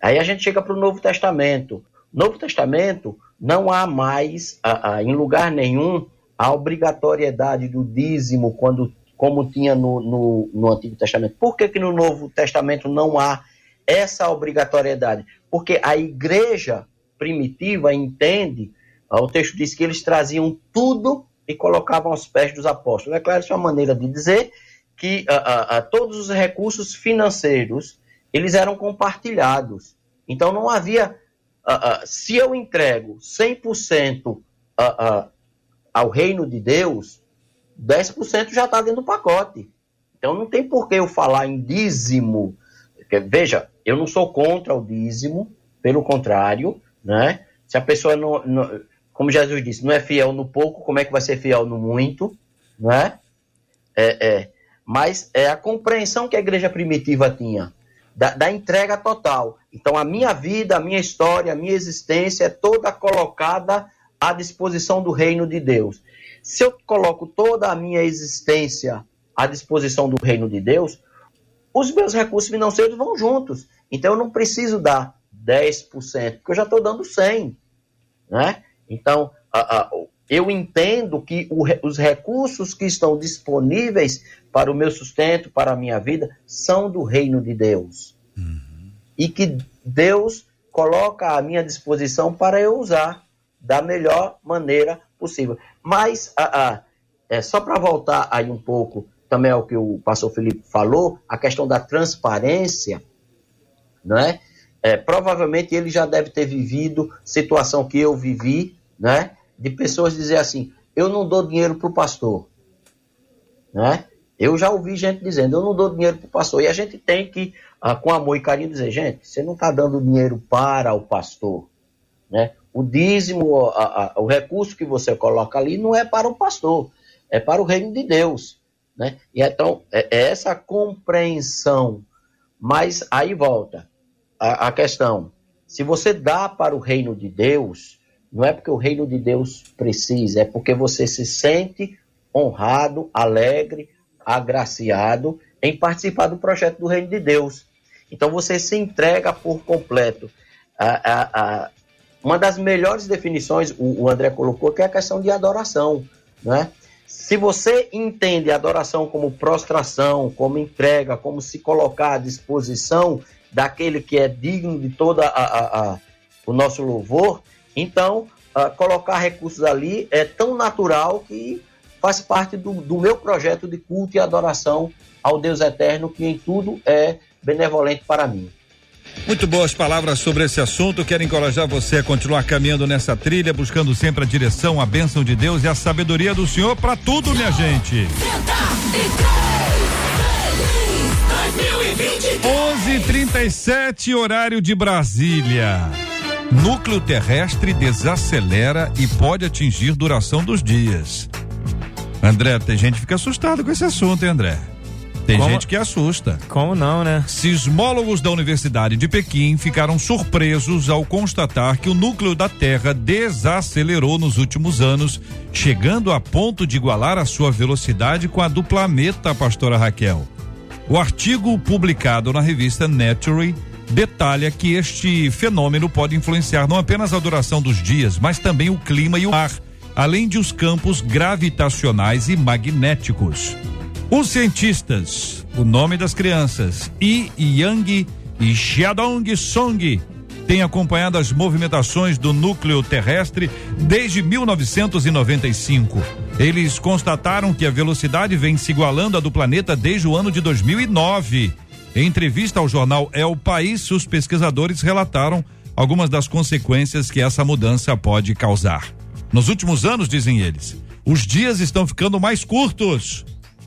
S4: Aí a gente chega para o Novo Testamento. Novo Testamento não há mais, a, a, em lugar nenhum, a obrigatoriedade do dízimo quando como tinha no, no, no Antigo Testamento. Por que, que no Novo Testamento não há essa obrigatoriedade? Porque a igreja primitiva entende, o texto diz que eles traziam tudo e colocavam aos pés dos apóstolos. É claro, isso é uma maneira de dizer que a, a, todos os recursos financeiros eles eram compartilhados. Então não havia, se eu entrego 100% ao reino de Deus, 10% já está dentro do pacote. Então não tem por que eu falar em dízimo. Veja, eu não sou contra o dízimo, pelo contrário, né? Se a pessoa não, não, como Jesus disse, não é fiel no pouco, como é que vai ser fiel no muito, né? É, é, mas é a compreensão que a igreja primitiva tinha da, da entrega total. Então a minha vida, a minha história, a minha existência é toda colocada à disposição do reino de Deus. Se eu coloco toda a minha existência à disposição do reino de Deus, os meus recursos financeiros vão juntos. Então eu não preciso dar 10%, porque eu já estou dando 100%. Né? Então, a, a, eu entendo que o, os recursos que estão disponíveis para o meu sustento, para a minha vida, são do reino de Deus. Uhum. E que Deus coloca à minha disposição para eu usar da melhor maneira possível. Mas, a, a, é, só para voltar aí um pouco também ao que o pastor Felipe falou, a questão da transparência, não é? é? Provavelmente ele já deve ter vivido situação que eu vivi, né? De pessoas dizer assim, eu não dou dinheiro para o pastor, né? Eu já ouvi gente dizendo, eu não dou dinheiro para o pastor. E a gente tem que, ah, com amor e carinho, dizer, gente, você não está dando dinheiro para o pastor. Né? O dízimo, a, a, o recurso que você coloca ali não é para o pastor, é para o reino de Deus. Né? E então, é, é essa compreensão. Mas aí volta a, a questão. Se você dá para o reino de Deus, não é porque o reino de Deus precisa, é porque você se sente honrado, alegre, agraciado em participar do projeto do reino de Deus. Então você se entrega por completo. A, a, a, uma das melhores definições, o, o, André colocou, que é a questão de adoração. Né? Se você entende a adoração como prostração, como entrega, como se colocar à disposição daquele que é digno de todo o nosso louvor, então colocar recursos ali é tão natural que faz parte do, do meu projeto de culto e adoração ao Deus eterno, que em tudo é benevolente para mim.
S1: Muito boas palavras sobre esse assunto. Quero encorajar você a continuar caminhando nessa trilha, buscando sempre a direção, a bênção de Deus e a sabedoria do Senhor para tudo, minha gente. 11:37 horário de Brasília. Núcleo terrestre desacelera e pode atingir duração dos dias. André, tem gente que fica assustado com esse assunto, hein, André? Tem Como? gente que assusta.
S5: Como não, né?
S1: Sismólogos da Universidade de Pequim ficaram surpresos ao constatar que o núcleo da Terra desacelerou nos últimos anos, chegando a ponto de igualar a sua velocidade com a do planeta, pastora Raquel. O artigo publicado na revista Nature detalha que este fenômeno pode influenciar não apenas a duração dos dias, mas também o clima e o ar além de os campos gravitacionais e magnéticos. Os cientistas, o nome das crianças, Yi Yang e Xiaodong Song, têm acompanhado as movimentações do núcleo terrestre desde 1995. Eles constataram que a velocidade vem se igualando à do planeta desde o ano de 2009. Em entrevista ao jornal El País, os pesquisadores relataram algumas das consequências que essa mudança pode causar. Nos últimos anos, dizem eles, os dias estão ficando mais curtos.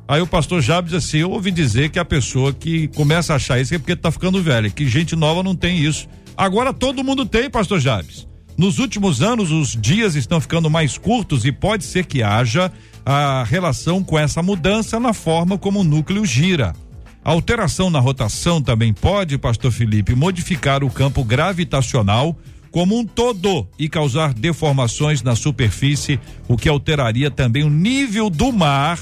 S1: Aí o pastor Jabes assim, eu ouvi dizer que a pessoa que começa a achar isso é porque tá ficando velha, que gente nova não tem isso. Agora todo mundo tem, pastor Jabes. Nos últimos anos, os dias estão ficando mais curtos e pode ser que haja a relação com essa mudança na forma como o núcleo gira. A alteração na rotação também pode, pastor Felipe, modificar o campo gravitacional como um todo e causar deformações na superfície, o que alteraria também o nível do mar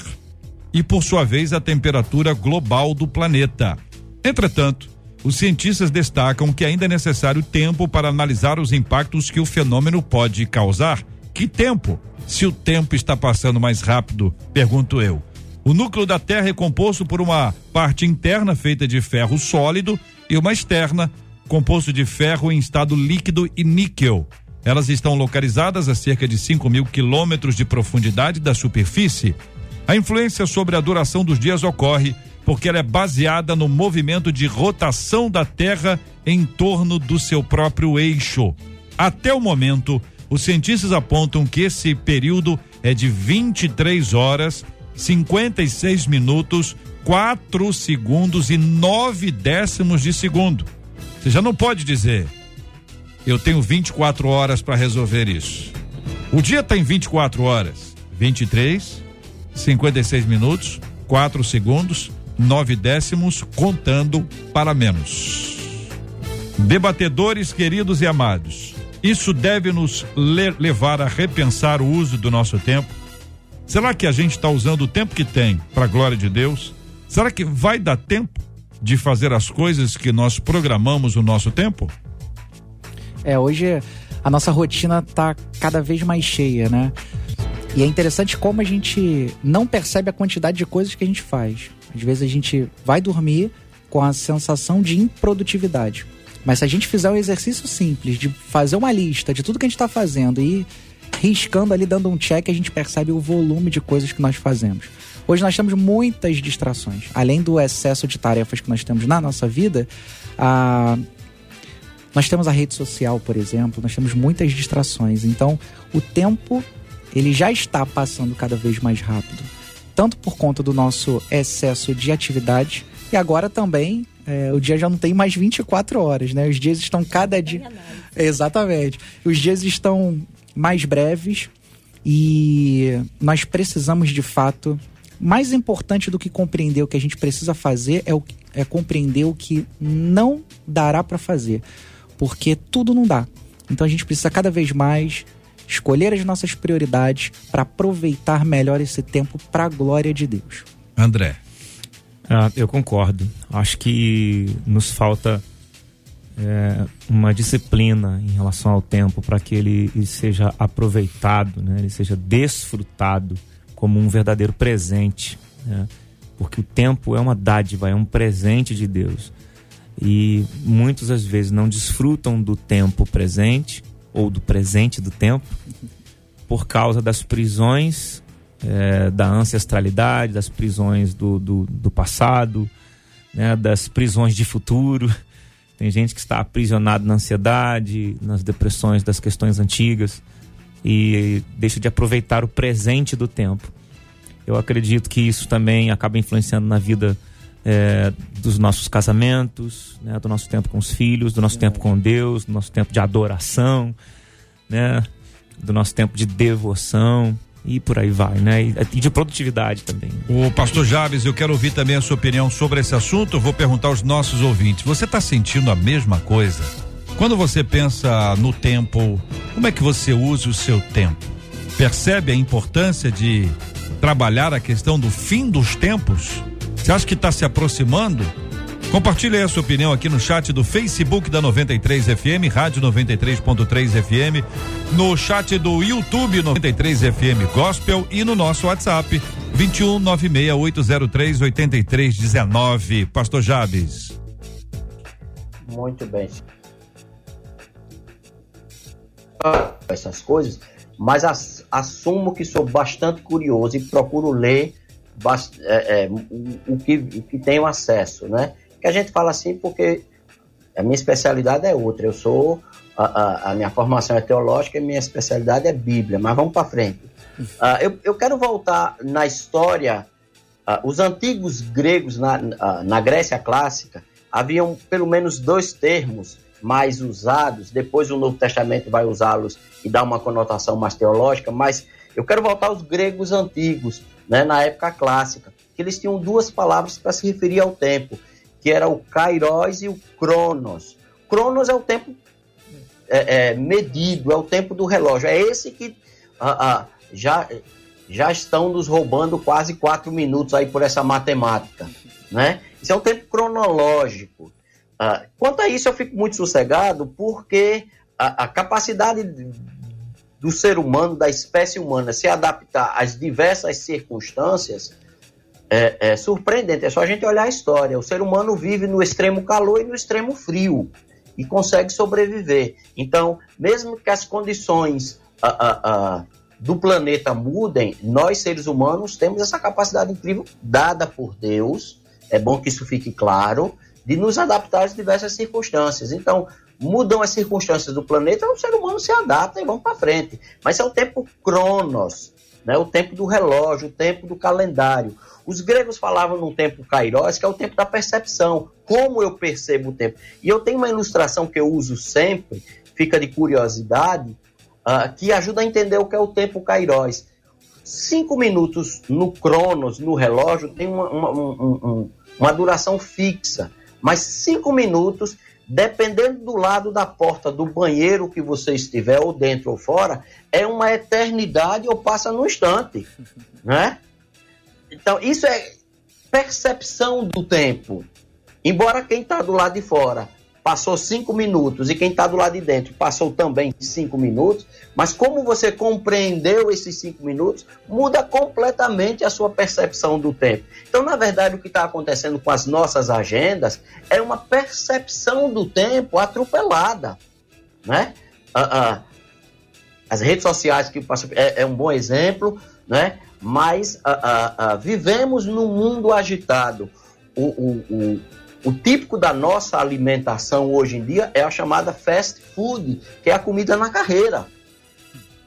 S1: e, por sua vez, a temperatura global do planeta. Entretanto, os cientistas destacam que ainda é necessário tempo para analisar os impactos que o fenômeno pode causar. Que tempo? Se o tempo está passando mais rápido, pergunto eu. O núcleo da Terra é composto por uma parte interna feita de ferro sólido e uma externa composto de ferro em estado líquido e níquel. Elas estão localizadas a cerca de 5 mil quilômetros de profundidade da superfície. A influência sobre a duração dos dias ocorre porque ela é baseada no movimento de rotação da Terra em torno do seu próprio eixo. Até o momento, os cientistas apontam que esse período é de 23 horas, 56 minutos, 4 segundos e 9 décimos de segundo. Você já não pode dizer, eu tenho 24 horas para resolver isso. O dia tem 24 horas, 23, 56 minutos, 4 segundos, 9 décimos, contando para menos. Debatedores queridos e amados, isso deve nos levar a repensar o uso do nosso tempo. Será que a gente está usando o tempo que tem para a glória de Deus? Será que vai dar tempo de fazer as coisas que nós programamos o nosso tempo?
S2: É, hoje a nossa rotina está cada vez mais cheia, né? E é interessante como a gente não percebe a quantidade de coisas que a gente faz. Às vezes a gente vai dormir com a sensação de improdutividade. Mas se a gente fizer um exercício simples de fazer uma lista de tudo que a gente está fazendo e riscando ali, dando um check, a gente percebe o volume de coisas que nós fazemos. Hoje nós temos muitas distrações. Além do excesso de tarefas que nós temos na nossa vida, a... nós temos a rede social, por exemplo, nós temos muitas distrações. Então, o tempo ele já está passando cada vez mais rápido. Tanto por conta do nosso excesso de atividade, e agora também é, o dia já não tem mais 24 horas, né? Os dias estão cada dia. Exatamente. Os dias estão mais breves e nós precisamos de fato. Mais importante do que compreender o que a gente precisa fazer é, o, é compreender o que não dará para fazer. Porque tudo não dá. Então a gente precisa cada vez mais escolher as nossas prioridades para aproveitar melhor esse tempo para a glória de Deus.
S1: André.
S5: Ah, eu concordo. Acho que nos falta é, uma disciplina em relação ao tempo para que ele, ele, seja aproveitado, né? ele seja desfrutado como um verdadeiro presente. Né? Porque o tempo é uma dádiva, é um presente de Deus. E muitas às vezes não desfrutam do tempo presente ou do presente do tempo por causa das prisões é, da ancestralidade, das prisões do, do, do passado, né, das prisões de futuro. Tem gente que está aprisionado na ansiedade, nas depressões das questões antigas e deixa de aproveitar o presente do tempo. Eu acredito que isso também acaba influenciando na vida é, dos nossos casamentos, né, do nosso tempo com os filhos, do nosso tempo com Deus, do nosso tempo de adoração, né, do nosso tempo de devoção e por aí vai, né? E de produtividade também.
S1: O pastor Javes, eu quero ouvir também a sua opinião sobre esse assunto. vou perguntar aos nossos ouvintes: você está sentindo a mesma coisa? Quando você pensa no tempo, como é que você usa o seu tempo? Percebe a importância de trabalhar a questão do fim dos tempos? Você acha que está se aproximando? Compartilhe aí a sua opinião aqui no chat do Facebook da 93 FM, Rádio 93.3 FM, no chat do YouTube 93 FM Gospel e no nosso WhatsApp 21 96803 8319. Pastor Jabes.
S4: Muito bem. Essas coisas, mas assumo que sou bastante curioso e procuro ler é, é, o, que, o que tenho acesso, né? que a gente fala assim porque a minha especialidade é outra. Eu sou. A, a, a minha formação é teológica e minha especialidade é Bíblia. Mas vamos para frente. Uh, eu, eu quero voltar na história. Uh, os antigos gregos na, uh, na Grécia clássica haviam pelo menos dois termos mais usados. Depois o Novo Testamento vai usá-los e dar uma conotação mais teológica. Mas eu quero voltar aos gregos antigos, né, na época clássica, que eles tinham duas palavras para se referir ao tempo que era o Kairos e o Cronos. Cronos é o tempo é, é, medido, é o tempo do relógio. É esse que ah, ah, já, já estão nos roubando quase quatro minutos aí por essa matemática. Né? Isso é o tempo cronológico. Ah, quanto a isso, eu fico muito sossegado porque a, a capacidade do ser humano, da espécie humana, se adaptar às diversas circunstâncias é, é, surpreendente. É só a gente olhar a história. O ser humano vive no extremo calor e no extremo frio e consegue sobreviver. Então, mesmo que as condições a, a, a, do planeta mudem, nós seres humanos temos essa capacidade incrível dada por Deus. É bom que isso fique claro de nos adaptar às diversas circunstâncias. Então, mudam as circunstâncias do planeta, o ser humano se adapta e vamos para frente. Mas é o tempo cronos, né? o tempo do relógio, o tempo do calendário. Os gregos falavam no tempo kairos, que é o tempo da percepção, como eu percebo o tempo. E eu tenho uma ilustração que eu uso sempre, fica de curiosidade, uh, que ajuda a entender o que é o tempo kairos. Cinco minutos no cronos, no relógio, tem uma, uma, uma, uma duração fixa, mas cinco minutos dependendo do lado da porta do banheiro que você estiver, ou dentro ou fora, é uma eternidade ou passa no instante, né? Então, isso é percepção do tempo. Embora quem está do lado de fora passou cinco minutos e quem está do lado de dentro passou também cinco minutos, mas como você compreendeu esses cinco minutos, muda completamente a sua percepção do tempo. Então, na verdade, o que está acontecendo com as nossas agendas é uma percepção do tempo atropelada, né? Ah, ah, as redes sociais que é, é um bom exemplo, né? mas a, vivemos num mundo agitado. O, o, o, o, típico da nossa alimentação hoje em dia é a chamada fast food, que é a comida na carreira.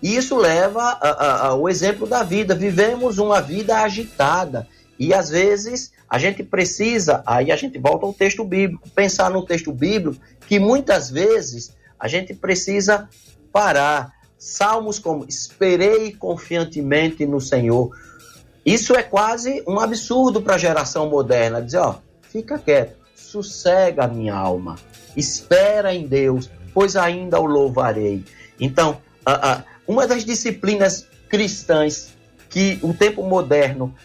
S4: E isso leva ao exemplo da vida. Vivemos uma vida agitada. E às vezes a gente precisa, aí a gente volta ao texto bíblico, pensar no texto bíblico, que muitas vezes a gente precisa parar, Salmos como esperei confiantemente no Senhor. Isso é quase um absurdo para a geração moderna. Dizer, ó, fica quieto, sossega a minha alma, espera em Deus, pois ainda o louvarei. Então, uma das disciplinas cristãs que o tempo moderno,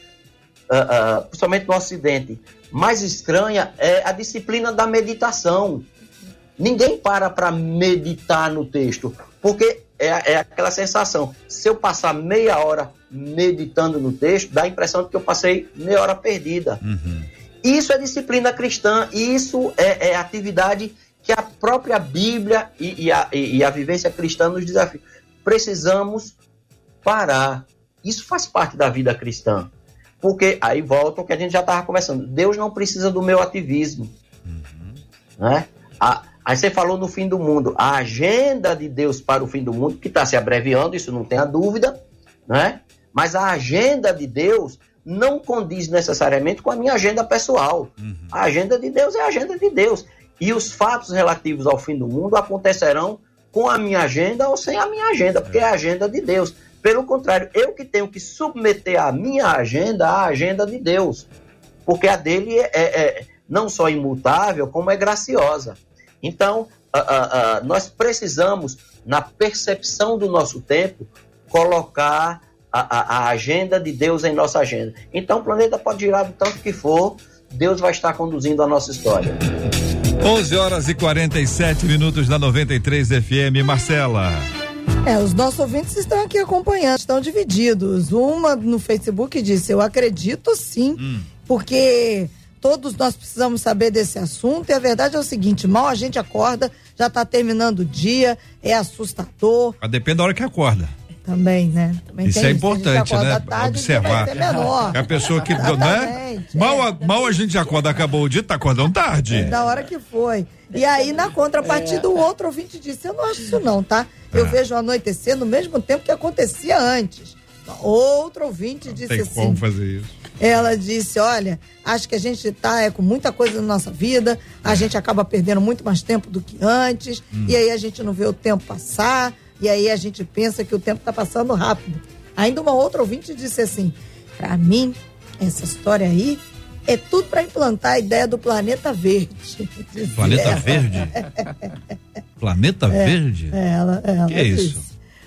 S4: principalmente no Ocidente, mais estranha é a disciplina da meditação. Ninguém para para meditar no texto, porque é, é aquela sensação. Se eu passar meia hora meditando no texto, dá a impressão de que eu passei meia hora perdida. Uhum. Isso é disciplina cristã, isso é, é atividade que a própria Bíblia e, e, a, e, a, vivência cristã nos desafia. Precisamos parar. Isso faz parte da vida cristã. Porque aí volta o que a gente já estava conversando. Deus não precisa do meu ativismo. Uhum. Né? A, Aí você falou no fim do mundo. A agenda de Deus para o fim do mundo, que está se abreviando, isso não tem a dúvida, né? Mas a agenda de Deus não condiz necessariamente com a minha agenda pessoal. Uhum. A agenda de Deus é a agenda de Deus. E os fatos relativos ao fim do mundo acontecerão com a minha agenda ou sem a minha agenda, porque é a agenda de Deus. Pelo contrário, eu que tenho que submeter a minha agenda à agenda de Deus. Porque a dele é, é, é não só imutável, como é graciosa. Então, nós precisamos, na percepção do nosso tempo, colocar a, a, agenda de Deus em nossa agenda. Então, o planeta pode girar do tanto que for, Deus vai estar conduzindo a nossa história.
S1: 11 horas e 47 minutos da 93 FM. Marcela.
S8: É, os nossos ouvintes estão aqui acompanhando, estão divididos. Uma no Facebook disse: Eu acredito sim, hum. porque Todos nós precisamos saber desse assunto. E a verdade é o seguinte: mal a gente acorda, já está terminando o dia, é assustador.
S1: Mas depende da hora que acorda.
S8: Também, né?
S1: Também isso é importante, né? Tarde, Observar. A pessoa que. né? Mal, a, mal a gente acorda, acabou o dia, tá acordando tarde. É
S8: da hora que foi. E aí, na contrapartida, o outro ouvinte disse: Eu não acho isso, não, tá? Eu ah. vejo anoitecer no mesmo tempo que acontecia antes. Outro ouvinte
S1: não
S8: disse
S1: tem
S8: assim.
S1: Como fazer isso?
S8: Ela disse: Olha, acho que a gente está é, com muita coisa na nossa vida, a é. gente acaba perdendo muito mais tempo do que antes, hum. e aí a gente não vê o tempo passar, e aí a gente pensa que o tempo está passando rápido. Ainda uma outra ouvinte disse assim: Para mim, essa história aí é tudo para implantar a ideia do planeta verde.
S1: Planeta ela. verde? planeta é, verde?
S8: Ela, ela
S1: que é isso?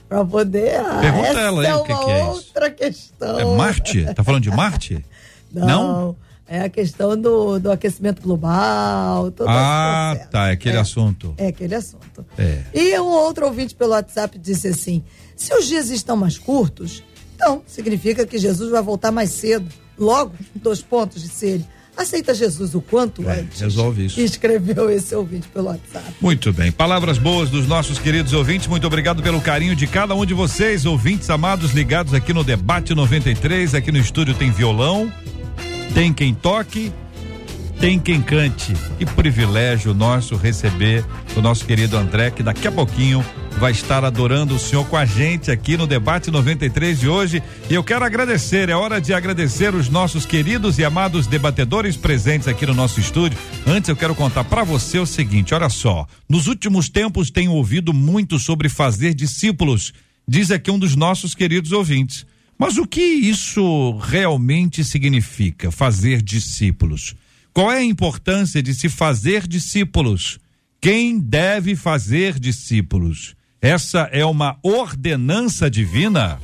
S8: Para poder.
S1: Ah, Pergunta ela aí
S8: é
S1: o que, que é
S8: outra isso. questão.
S1: É Marte? Tá falando de Marte?
S8: Não. Não? É a questão do, do aquecimento global. Todo
S1: ah, tá. É aquele
S8: é,
S1: assunto.
S8: É aquele assunto.
S1: É.
S8: E um outro ouvinte pelo WhatsApp disse assim: se os dias estão mais curtos, então significa que Jesus vai voltar mais cedo. logo, dois pontos de ser aceita Jesus o quanto
S1: É,
S8: antes.
S1: resolve isso.
S8: Escreveu esse ouvinte pelo WhatsApp.
S1: Muito bem. Palavras boas dos nossos queridos ouvintes. Muito obrigado pelo carinho de cada um de vocês, ouvintes amados, ligados aqui no Debate 93. Aqui no estúdio tem violão, tem quem toque, tem quem cante. Que privilégio nosso receber o nosso querido André, que daqui a pouquinho vai estar adorando o Senhor com a gente aqui no Debate 93 de hoje. E eu quero agradecer, é hora de agradecer os nossos queridos e amados debatedores presentes aqui no nosso estúdio. Antes eu quero contar para você o seguinte, olha só, nos últimos tempos tenho ouvido muito sobre fazer discípulos, diz aqui um dos nossos queridos ouvintes. Mas o que isso realmente significa, fazer discípulos? Qual é a importância de se fazer discípulos? Quem deve fazer discípulos? Essa é uma ordenança divina?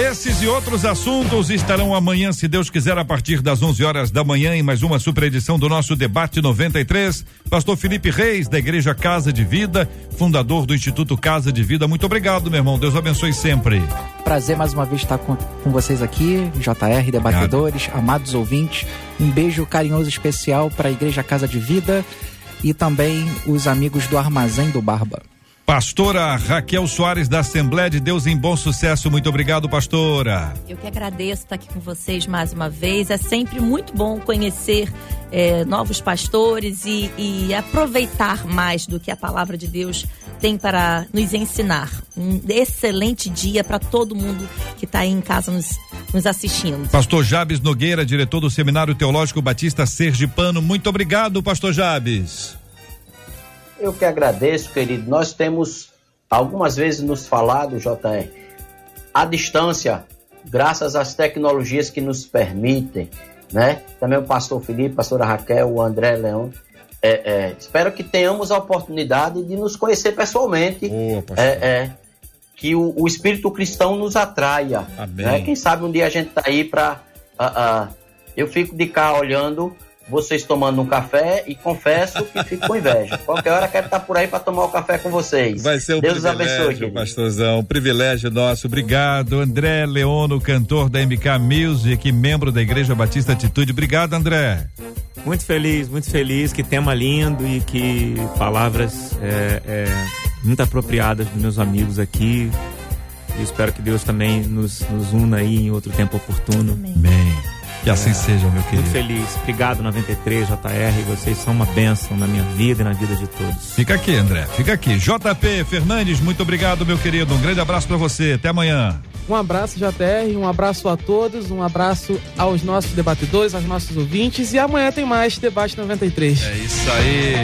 S1: Esses e outros assuntos estarão amanhã, se Deus quiser, a partir das 11 horas da manhã, em mais uma super edição do nosso Debate 93. Pastor Felipe Reis, da Igreja Casa de Vida, fundador do Instituto Casa de Vida. Muito obrigado, meu irmão. Deus abençoe sempre.
S2: Prazer mais uma vez estar com, com vocês aqui, JR, debatedores, amados ouvintes. Um beijo carinhoso especial para a Igreja Casa de Vida e também os amigos do Armazém do Barba.
S1: Pastora Raquel Soares, da Assembleia de Deus em Bom Sucesso. Muito obrigado, pastora.
S3: Eu que agradeço estar aqui com vocês mais uma vez. É sempre muito bom conhecer eh, novos pastores e, e aproveitar mais do que a palavra de Deus tem para nos ensinar. Um excelente dia para todo mundo que está aí em casa nos, nos assistindo.
S1: Pastor Jabes Nogueira, diretor do Seminário Teológico Batista Sergipano. Muito obrigado, pastor Jabes.
S4: Eu que agradeço, querido. Nós temos algumas vezes nos falado, JR, à distância, graças às tecnologias que nos permitem, né? Também o pastor Felipe, a pastora Raquel, o André Leão. É, é, espero que tenhamos a oportunidade de nos conhecer pessoalmente.
S1: Boa.
S4: É, é, que o, o espírito cristão nos atraia. Né? Quem sabe um dia a gente tá aí para. eu fico de cá olhando vocês tomando um café e confesso que fico com inveja. Qualquer hora quero estar por aí para tomar o um café com vocês.
S1: Vai ser um
S4: Deus
S1: privilégio,
S4: abençoe,
S1: pastorzão. Um privilégio nosso. Obrigado, André Leono, cantor da MK Music e membro da Igreja Batista Atitude. Obrigado, André.
S5: Muito feliz, muito feliz. Que tema lindo e que palavras é, é, muito apropriadas dos meus amigos aqui. E espero que Deus também nos, nos una aí em outro tempo oportuno.
S1: Amém. Que assim seja, meu querido.
S5: Muito feliz. Obrigado, 93, JR. Vocês são uma bênção na minha vida e na vida de todos.
S1: Fica aqui, André. Fica aqui. JP Fernandes, muito obrigado, meu querido. Um grande abraço para você. Até amanhã.
S6: Um abraço, JR, um abraço a todos, um abraço aos nossos debatedores, aos nossos ouvintes. E amanhã tem mais Debate 93.
S1: É isso aí.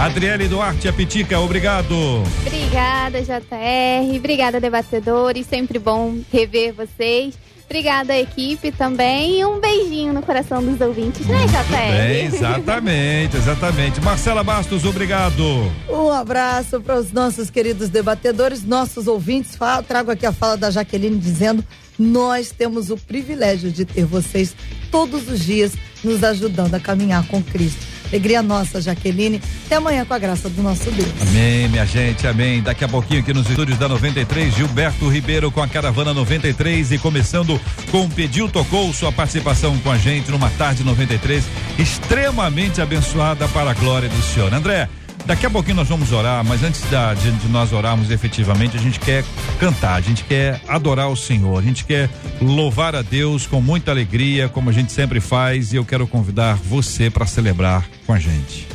S1: Adriele Duarte, a Pitica, obrigado.
S7: Obrigada, JR. Obrigada, debatedores. Sempre bom rever vocês. Obrigada, equipe, também. E um beijinho no coração dos ouvintes, né?
S1: Bem, exatamente, exatamente. Marcela Bastos, obrigado.
S8: Um abraço para os nossos queridos debatedores, nossos ouvintes. Fala- trago aqui a fala da Jaqueline dizendo: nós temos o privilégio de ter vocês todos os dias nos ajudando a caminhar com Cristo. Alegria nossa, Jaqueline. Até amanhã com a graça do nosso Deus.
S1: Amém, minha gente, amém. Daqui a pouquinho aqui nos estúdios da 93, Gilberto Ribeiro com a Caravana 93 e começando com o Pediu Tocou, sua participação com a gente numa tarde 93, extremamente abençoada para a glória do Senhor. André, daqui a pouquinho nós vamos orar, mas antes da, de, de nós orarmos efetivamente, a gente quer cantar, a gente quer adorar o Senhor, a gente quer louvar a Deus com muita alegria, como a gente sempre faz, e eu quero convidar você para celebrar com a gente.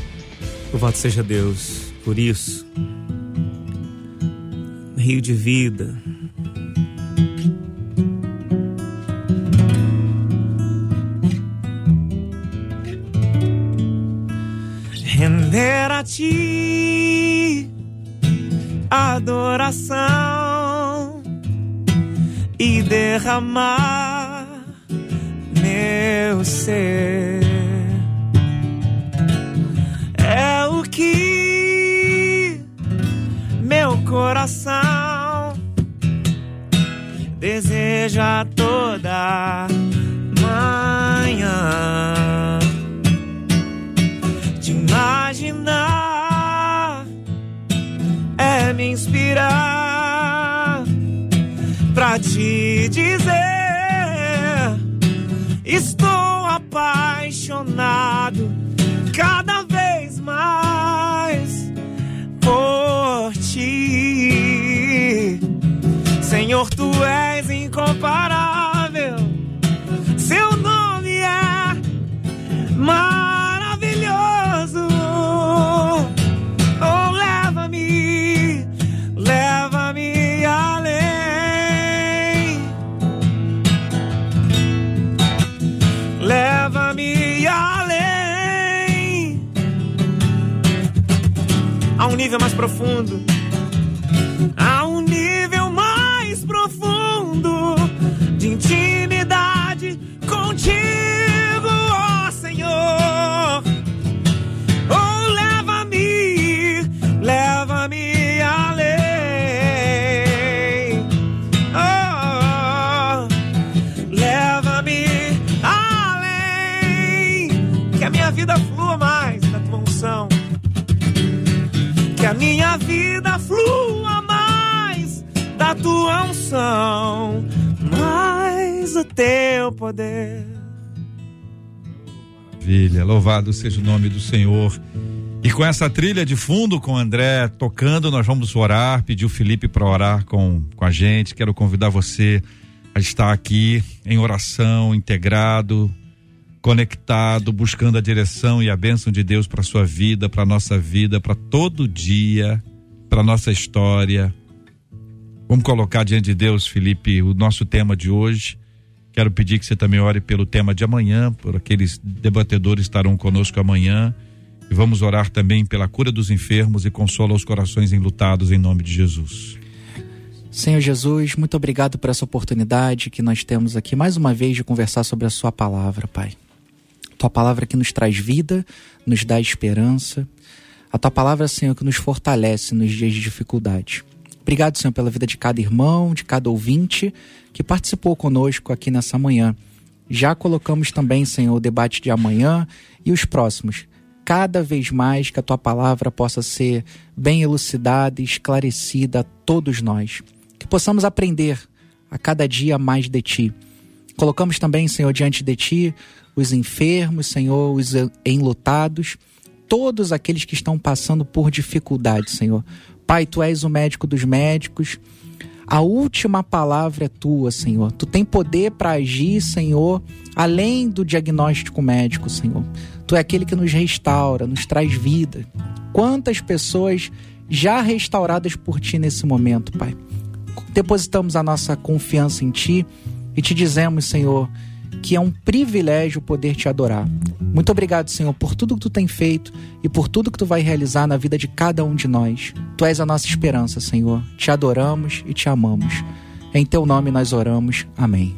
S5: Louvado seja Deus por isso. Rio de vida. Ti adoração e derramar meu ser é o que meu coração deseja toda manhã. Me inspirar pra te dizer: estou apaixonado cada vez mais por ti. Senhor, tu és incomparável, seu nome é maravilhoso. Profundo. Poder.
S1: Maravilha, louvado seja o nome do Senhor. E com essa trilha de fundo, com o André tocando, nós vamos orar, pedir o Felipe para orar com, com a gente. Quero convidar você a estar aqui em oração, integrado, conectado, buscando a direção e a bênção de Deus para sua vida, para nossa vida, para todo dia, para nossa história. Vamos colocar diante de Deus, Felipe, o nosso tema de hoje. Quero pedir que você também ore pelo tema de amanhã, por aqueles debatedores que estarão conosco amanhã. E vamos orar também pela cura dos enfermos e consola os corações enlutados em nome de Jesus.
S2: Senhor Jesus, muito obrigado por essa oportunidade que nós temos aqui mais uma vez de conversar sobre a Sua palavra, Pai. Tua palavra que nos traz vida, nos dá esperança. A Tua palavra, Senhor, que nos fortalece nos dias de dificuldade. Obrigado, Senhor, pela vida de cada irmão, de cada ouvinte que participou conosco aqui nessa manhã. Já colocamos também, Senhor, o debate de amanhã e os próximos. Cada vez mais que a tua palavra possa ser bem elucidada e esclarecida a todos nós. Que possamos aprender a cada dia mais de ti. Colocamos também, Senhor, diante de ti os enfermos, Senhor, os enlutados, todos aqueles que estão passando por dificuldade, Senhor. Pai, tu és o médico dos médicos. A última palavra é tua, Senhor. Tu tem poder para agir, Senhor, além do diagnóstico médico, Senhor. Tu é aquele que nos restaura, nos traz vida. Quantas pessoas já restauradas por ti nesse momento, Pai? Depositamos a nossa confiança em ti e te dizemos, Senhor, que é um privilégio poder te adorar. Muito obrigado, Senhor, por tudo que tu tem feito e por tudo que tu vai realizar na vida de cada um de nós. Tu és a nossa esperança, Senhor. Te adoramos e te amamos. Em teu nome nós oramos. Amém.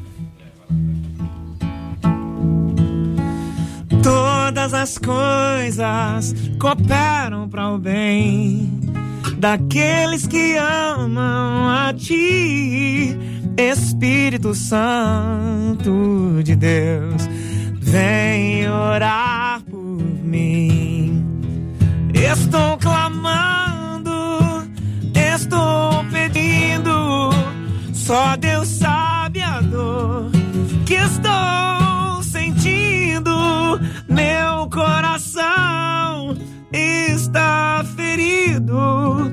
S5: Todas as coisas cooperam para o bem daqueles que amam a ti. Espírito Santo de Deus, vem orar por mim. Estou clamando, estou pedindo, só Deus sabe a dor que estou sentindo. Meu coração está ferido,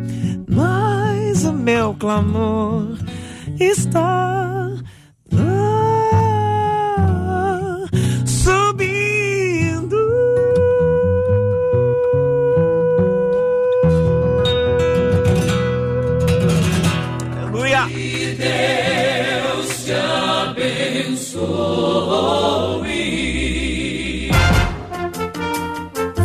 S5: mas o meu clamor está subindo. Aleluia.
S10: Deus te abençoe.